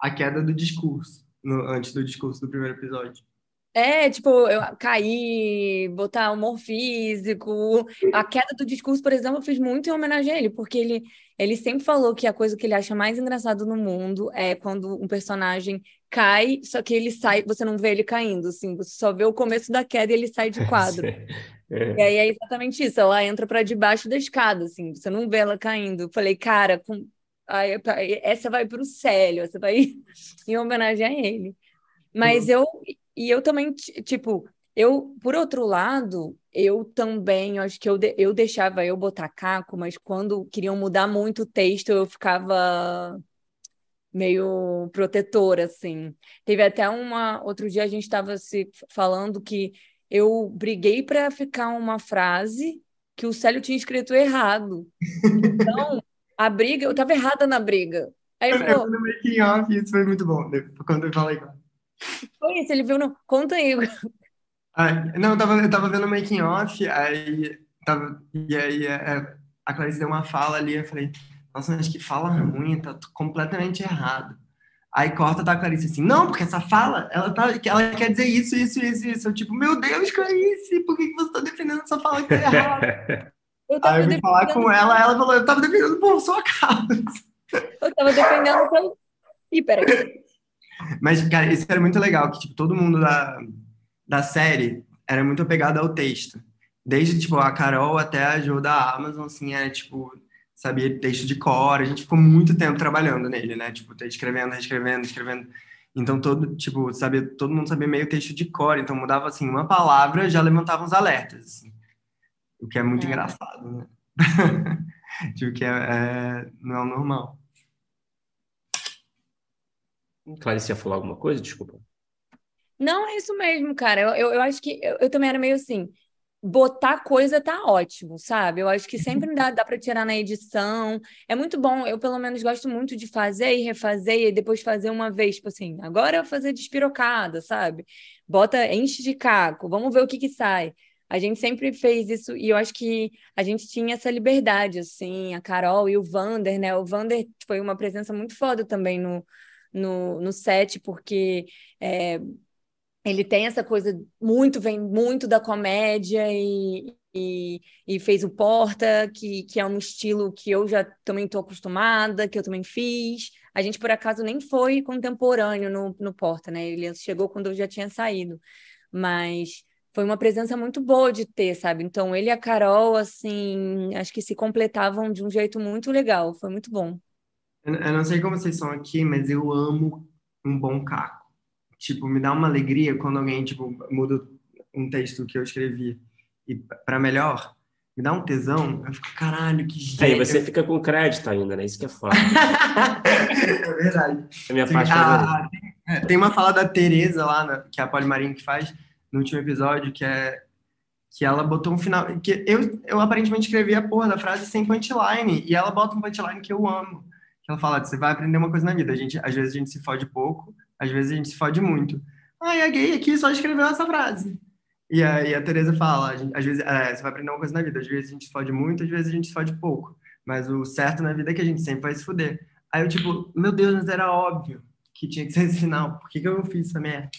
A queda do discurso, no, antes do discurso do primeiro episódio. É, tipo, eu cair, botar humor físico. A queda do discurso, por exemplo, eu fiz muito em homenagem a ele, porque ele, ele sempre falou que a coisa que ele acha mais engraçado no mundo é quando um personagem cai, só que ele sai, você não vê ele caindo, assim, você só vê o começo da queda e ele sai de quadro. É. E aí é exatamente isso, ela entra para debaixo da escada, assim, você não vê ela caindo. Eu falei, cara, com... Aí, essa vai para o Célio, essa vai em homenagem a ele. Mas eu, e eu também, tipo, eu, por outro lado, eu também, acho que eu, de, eu deixava eu botar caco, mas quando queriam mudar muito o texto, eu ficava meio protetora, assim. Teve até uma. Outro dia a gente estava se falando que eu briguei para ficar uma frase que o Célio tinha escrito errado. Então, a briga, eu estava errada na briga. Aí eu, eu, no making off, isso foi muito bom, quando eu falei foi isso, ele viu no. Conta aí. não, eu tava, eu tava vendo o making off, aí tava, e aí é, é, a Clarice deu uma fala ali, eu falei, nossa, mas que fala ruim, tá completamente errado. Aí corta tá a Clarice assim, não, porque essa fala, ela, tá, ela quer dizer isso, isso, isso, isso. Eu, tipo, meu Deus, Clarice, por que, que você tá defendendo essa fala que é errada? Eu Aí eu vim falar com ela, ela falou, eu tava defendendo por sua causa. Eu tava defendendo pelo... Ih, peraí. Mas, cara, isso era muito legal, que, tipo, todo mundo da, da série era muito apegado ao texto. Desde, tipo, a Carol até a Jo da Amazon, assim, era, tipo, sabia texto de cor. A gente ficou muito tempo trabalhando nele, né? Tipo, escrevendo, reescrevendo, escrevendo. Então, todo, tipo, sabia, todo mundo sabia meio texto de cor. Então, mudava, assim, uma palavra, já levantava uns alertas, assim. O que é muito é. engraçado, né? tipo, que é, é, não é o normal. Clarice ia falar alguma coisa? Desculpa. Não, é isso mesmo, cara. Eu, eu, eu acho que eu, eu, também era meio assim. botar coisa tá ótimo, sabe? Eu acho que sempre dá, dá para tirar na edição. É muito bom. Eu, pelo menos, gosto muito de fazer e refazer e depois fazer uma vez, tipo assim, agora eu vou fazer despirocada, sabe? Bota, enche de caco, vamos ver o que que sai. A gente sempre fez isso e eu acho que a gente tinha essa liberdade, assim, a Carol e o Vander, né? O Vander foi uma presença muito foda também no, no, no set, porque é, ele tem essa coisa muito, vem muito da comédia e, e, e, fez o Porta, que, que é um estilo que eu já também estou acostumada, que eu também fiz. A gente, por acaso, nem foi contemporâneo no, no Porta, né? Ele chegou quando eu já tinha saído. Mas foi uma presença muito boa de ter, sabe? Então, ele e a Carol, assim, acho que se completavam de um jeito muito legal. Foi muito bom. Eu, não sei como vocês são aqui, mas eu amo um bom caco tipo, me dá uma alegria quando alguém, tipo, muda um texto que eu escrevi e para melhor, me dá um tesão, eu fico, caralho, que jeito. Aí você fica com crédito ainda, né? Isso que é foda. é verdade. É minha parte a, tem, é, tem uma fala da Tereza lá, na, que é a Polimarinho que faz, no último episódio, que é que ela botou um final. que eu, eu aparentemente escrevi a porra da frase sem punchline, e ela bota um punchline que eu amo. Ela fala: você vai aprender uma coisa na vida. A gente, às vezes a gente se fode pouco, às vezes a gente se fode muito. Ah, e a gay aqui só escreveu essa frase. E aí a Tereza fala, gente, às vezes, é, você vai aprender uma coisa na vida, às vezes a gente se fode muito, às vezes a gente se fode pouco. Mas o certo na vida é que a gente sempre vai se fuder. Aí eu, tipo, meu Deus, mas era óbvio que tinha que ser esse final. Por que, que eu não fiz essa merda?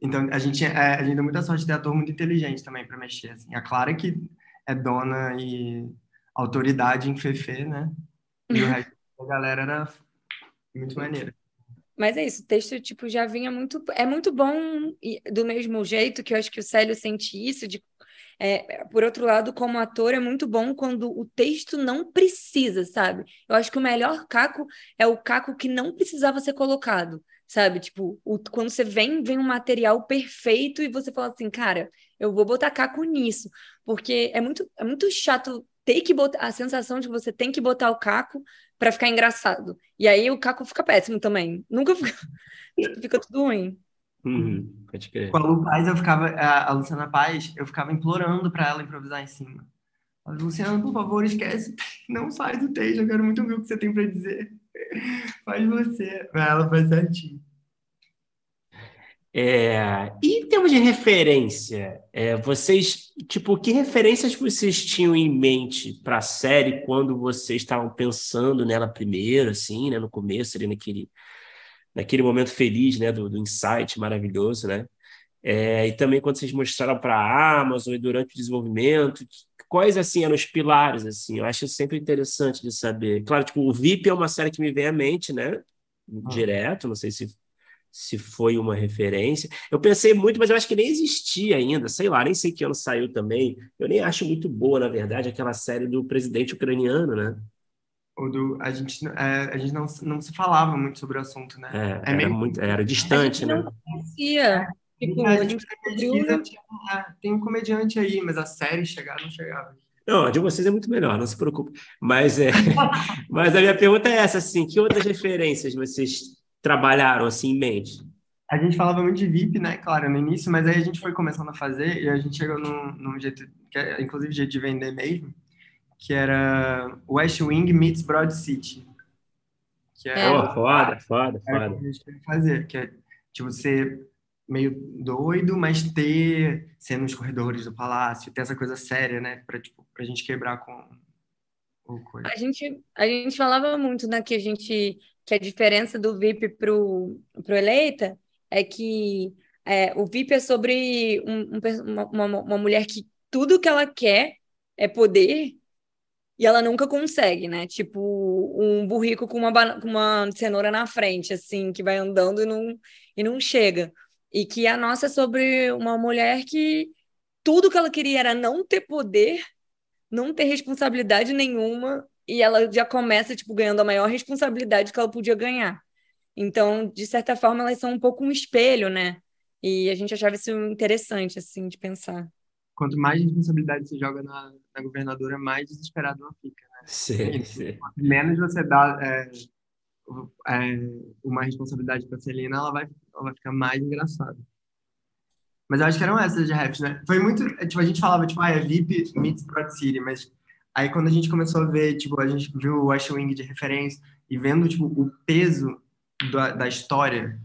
Então, a gente, é, a gente deu muita sorte de ter ator muito inteligente também para mexer. Assim. A Clara que é dona e autoridade em Fefe, né? E o resto da galera era muito maneira. Mas é isso, o texto tipo já vinha muito, é muito bom do mesmo jeito que eu acho que o Célio sente isso de é, por outro lado, como ator, é muito bom quando o texto não precisa, sabe? Eu acho que o melhor caco é o caco que não precisava ser colocado, sabe? Tipo, o, quando você vem, vem um material perfeito e você fala assim, cara, eu vou botar caco nisso, porque é muito, é muito chato ter que botar a sensação de que você tem que botar o caco para ficar engraçado. E aí o Caco fica péssimo também. Nunca fica, fica tudo ruim. Uhum, pode crer. Com a Lu Paz, eu ficava, a, Luciana Paz, eu ficava implorando para ela improvisar em cima. Luciana, por favor, esquece, não faz o texto, eu quero muito ouvir o que você tem para dizer. Faz você. Ela faz certinho. É, e em termos de referência, é, vocês, tipo, que referências vocês tinham em mente para a série quando vocês estavam pensando nela primeiro, assim, né, no começo, ali naquele, naquele momento feliz, né, do, do insight maravilhoso, né? É, e também quando vocês mostraram para a Amazon e durante o desenvolvimento, quais assim eram os pilares assim? Eu acho sempre interessante de saber. Claro, tipo, o VIP é uma série que me vem à mente, né? Direto, não sei se se foi uma referência. Eu pensei muito, mas eu acho que nem existia ainda, sei lá, nem sei que ano saiu também. Eu nem acho muito boa, na verdade, aquela série do presidente ucraniano, né? O do, a gente, é, a gente não, não se falava muito sobre o assunto, né? É, é era, meio... muito, era distante, né? Não conhecia. Tipo, a gente pesquisa, é, tem um comediante aí, mas a série chegar não chegava. Não, a de vocês é muito melhor, não se preocupe. Mas, é, mas a minha pergunta é essa, assim, que outras referências vocês trabalharam assim em mente? A gente falava muito de VIP, né, claro, no início, mas aí a gente foi começando a fazer e a gente chegou num, num jeito, que é, inclusive jeito de vender mesmo, que era West Wing meets Broad City. Que é, oh, foda, foda, foda. Que a gente queria fazer, que é tipo ser meio doido, mas ter ser nos corredores do palácio, ter essa coisa séria, né, para tipo, pra gente quebrar com o coisa. A gente a gente falava muito, né, que a gente que a diferença do VIP para o eleita é que é, o VIP é sobre um, um, uma, uma mulher que tudo que ela quer é poder e ela nunca consegue, né? Tipo, um burrico com uma, com uma cenoura na frente, assim, que vai andando e não, e não chega. E que a nossa é sobre uma mulher que tudo que ela queria era não ter poder, não ter responsabilidade nenhuma e ela já começa, tipo, ganhando a maior responsabilidade que ela podia ganhar. Então, de certa forma, elas são um pouco um espelho, né? E a gente achava isso interessante, assim, de pensar. Quanto mais responsabilidade você joga na, na governadora, mais desesperado ela fica, né? Sim, sim. Menos você dá é, é, uma responsabilidade para Celina, ela vai, ela vai ficar mais engraçada. Mas eu acho que eram essas de rap, né? Foi muito. Tipo, a gente falava, tipo, ah, é VIP meets Broad City, mas aí quando a gente começou a ver, tipo, a gente viu o West Wing de referência e vendo, tipo, o peso da, da história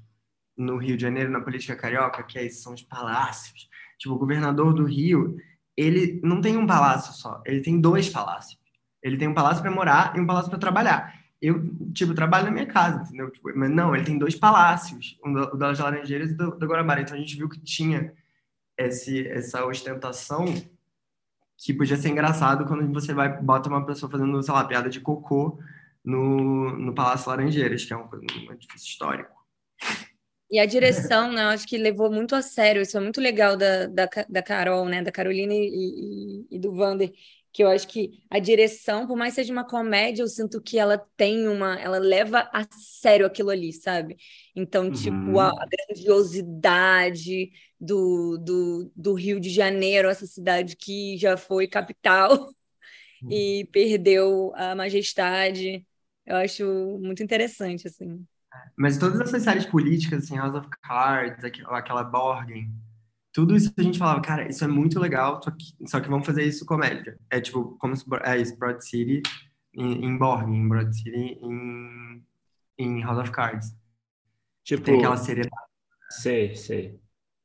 no Rio de Janeiro, na política carioca, que aí são os palácios. Tipo, o governador do Rio, ele não tem um palácio só, ele tem dois palácios. Ele tem um palácio para morar e um palácio para trabalhar. Eu, tipo, trabalho na minha casa, entendeu? Tipo, mas não, ele tem dois palácios, o das Laranjeiras e do, do Guarabara. Então a gente viu que tinha esse, essa ostentação que podia ser engraçado quando você vai bota uma pessoa fazendo, sei lá, piada de cocô no, no Palácio Laranjeiras, que é um, um edifício histórico. E a direção, né, eu acho que levou muito a sério, isso é muito legal da, da, da Carol, né, da Carolina e, e, e do Vander, que eu acho que a direção, por mais seja uma comédia, eu sinto que ela tem uma, ela leva a sério aquilo ali, sabe? Então, tipo, uhum. a, grandiosidade do, do, do Rio de Janeiro, essa cidade que já foi capital uhum. e perdeu a majestade, eu acho muito interessante, assim. Mas todas essas séries políticas, assim, House of Cards, aquela Borgen, tudo isso a gente falava, cara, isso é muito legal, só que, só que vamos fazer isso comédia. É tipo, como se, é isso, Broad City em, em Borg, em Broad City em, em House of Cards. Tipo, Tem aquela seriedade. Sei, sei.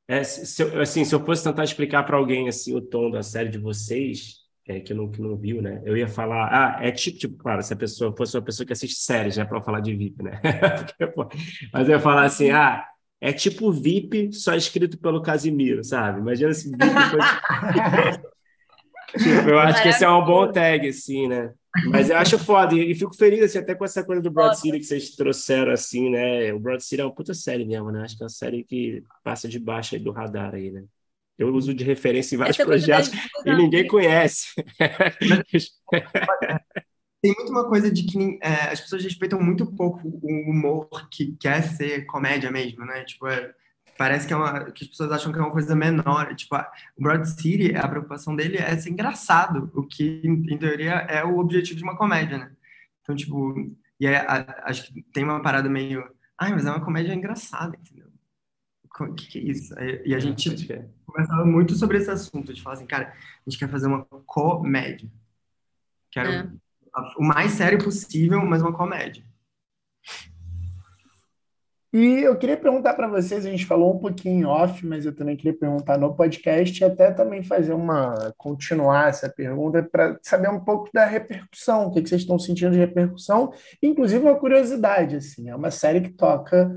É, se, eu, assim, se eu fosse tentar explicar para alguém assim o tom da série de vocês, é, que, não, que não viu, né? Eu ia falar, ah, é tipo, tipo, claro, se a pessoa fosse uma pessoa que assiste séries, né, para falar de VIP, né? Mas eu ia falar assim, ah, é tipo VIP, só escrito pelo Casimiro, sabe? Imagina se VIP fosse... tipo, eu acho que esse é um bom tag, assim, né? Mas eu acho foda, e fico feliz assim, até com essa coisa do Broad City que vocês trouxeram, assim, né? O Broad City é uma puta série mesmo, né? Acho que é uma série que passa debaixo do radar aí, né? Eu uso de referência em vários essa projetos e ninguém conhece. tem muito uma coisa de que é, as pessoas respeitam muito pouco o humor que quer ser comédia mesmo, né? Tipo, é, parece que, é uma, que as pessoas acham que é uma coisa menor. Tipo, a, o Broad City, a preocupação dele é ser engraçado, o que, em, em teoria, é o objetivo de uma comédia, né? Então, tipo, e aí, a, acho que tem uma parada meio. Ai, mas é uma comédia engraçada, entendeu? O que, que é isso? E a gente conversava muito sobre esse assunto, de falar assim, cara, a gente quer fazer uma comédia. Quero. É o mais sério possível, mas uma comédia. E eu queria perguntar para vocês, a gente falou um pouquinho off, mas eu também queria perguntar no podcast e até também fazer uma continuar essa pergunta para saber um pouco da repercussão, o que, que vocês estão sentindo de repercussão, inclusive uma curiosidade assim, é uma série que toca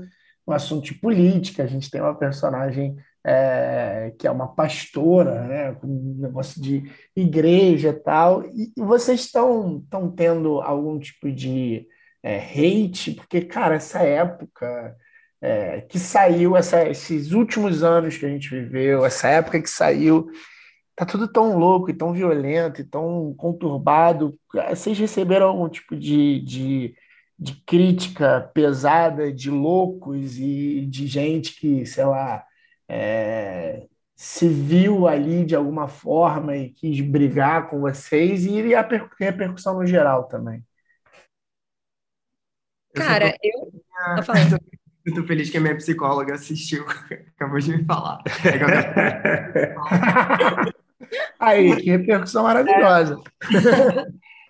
um assunto de política, a gente tem uma personagem é, que é uma pastora, né, com um negócio de igreja tal, e, vocês estão estão tendo algum tipo de é, hate, porque, cara, essa época é, que saiu, essa, esses últimos anos que a gente viveu, essa época que saiu, tá tudo tão louco e tão violento e tão conturbado. Vocês receberam algum tipo de, de, de crítica pesada de loucos e de gente que, sei lá, é, se viu ali de alguma forma e quis brigar com vocês e a repercussão no geral também. Cara, eu. eu tô feliz que a minha psicóloga assistiu, acabou de me falar. Aí, que repercussão maravilhosa.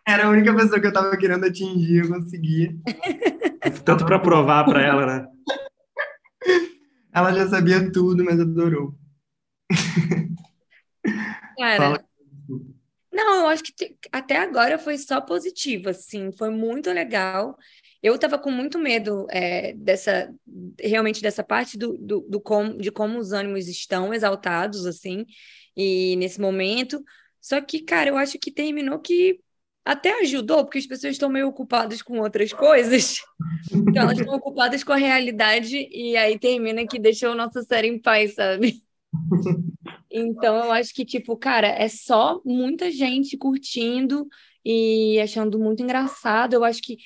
Era a única pessoa que eu tava querendo atingir, eu consegui. Tanto para provar para ela, né? Ela já sabia tudo, mas adorou. Cara, não, eu acho que até agora foi só positivo, assim, foi muito legal. Eu estava com muito medo é, dessa, realmente dessa parte do, do, do com, de como os ânimos estão exaltados, assim, e nesse momento. Só que, cara, eu acho que terminou que até ajudou, porque as pessoas estão meio ocupadas com outras coisas. Então, elas estão ocupadas com a realidade e aí termina que deixou nossa série em paz, sabe? Então, eu acho que, tipo, cara, é só muita gente curtindo e achando muito engraçado. Eu acho que,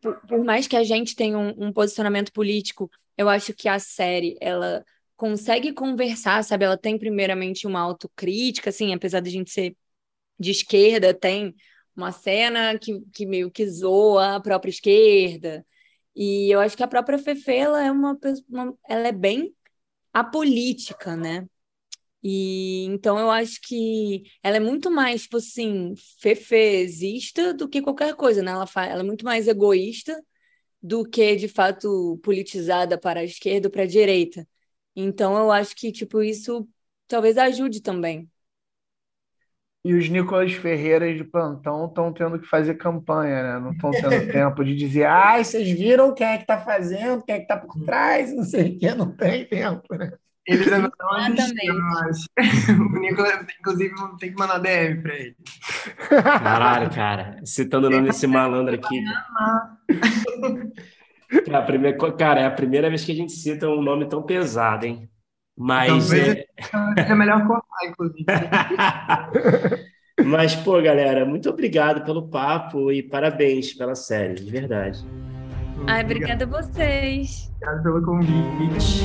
por, por mais que a gente tenha um, um posicionamento político, eu acho que a série, ela consegue conversar, sabe? Ela tem, primeiramente, uma autocrítica, assim, apesar de a gente ser de esquerda, tem uma cena que, que meio que zoa a própria esquerda. E eu acho que a própria Fefe, ela é uma, uma ela é bem apolítica, né? E então eu acho que ela é muito mais, tipo assim, fefezista do que qualquer coisa, né? Ela, ela é muito mais egoísta do que, de fato, politizada para a esquerda ou para a direita. Então eu acho que, tipo, isso talvez ajude também. E os Nicolas Ferreiras de plantão estão tendo que fazer campanha, né? Não estão tendo tempo de dizer, ah, vocês viram quem é que está fazendo, quem é que está por trás, não sei o que, não tem tempo, né? Eles ainda estão assistindo, O Nicolas, inclusive, tem que mandar DM para ele. Caralho, cara. Citando o nome desse malandro aqui. Cara, a primeira, cara, é a primeira vez que a gente cita um nome tão pesado, hein? Mas. é... é melhor cortar, inclusive. Mas, pô, galera, muito obrigado pelo papo e parabéns pela série, de verdade. Ai, obrigada a vocês. Obrigado pelo convite.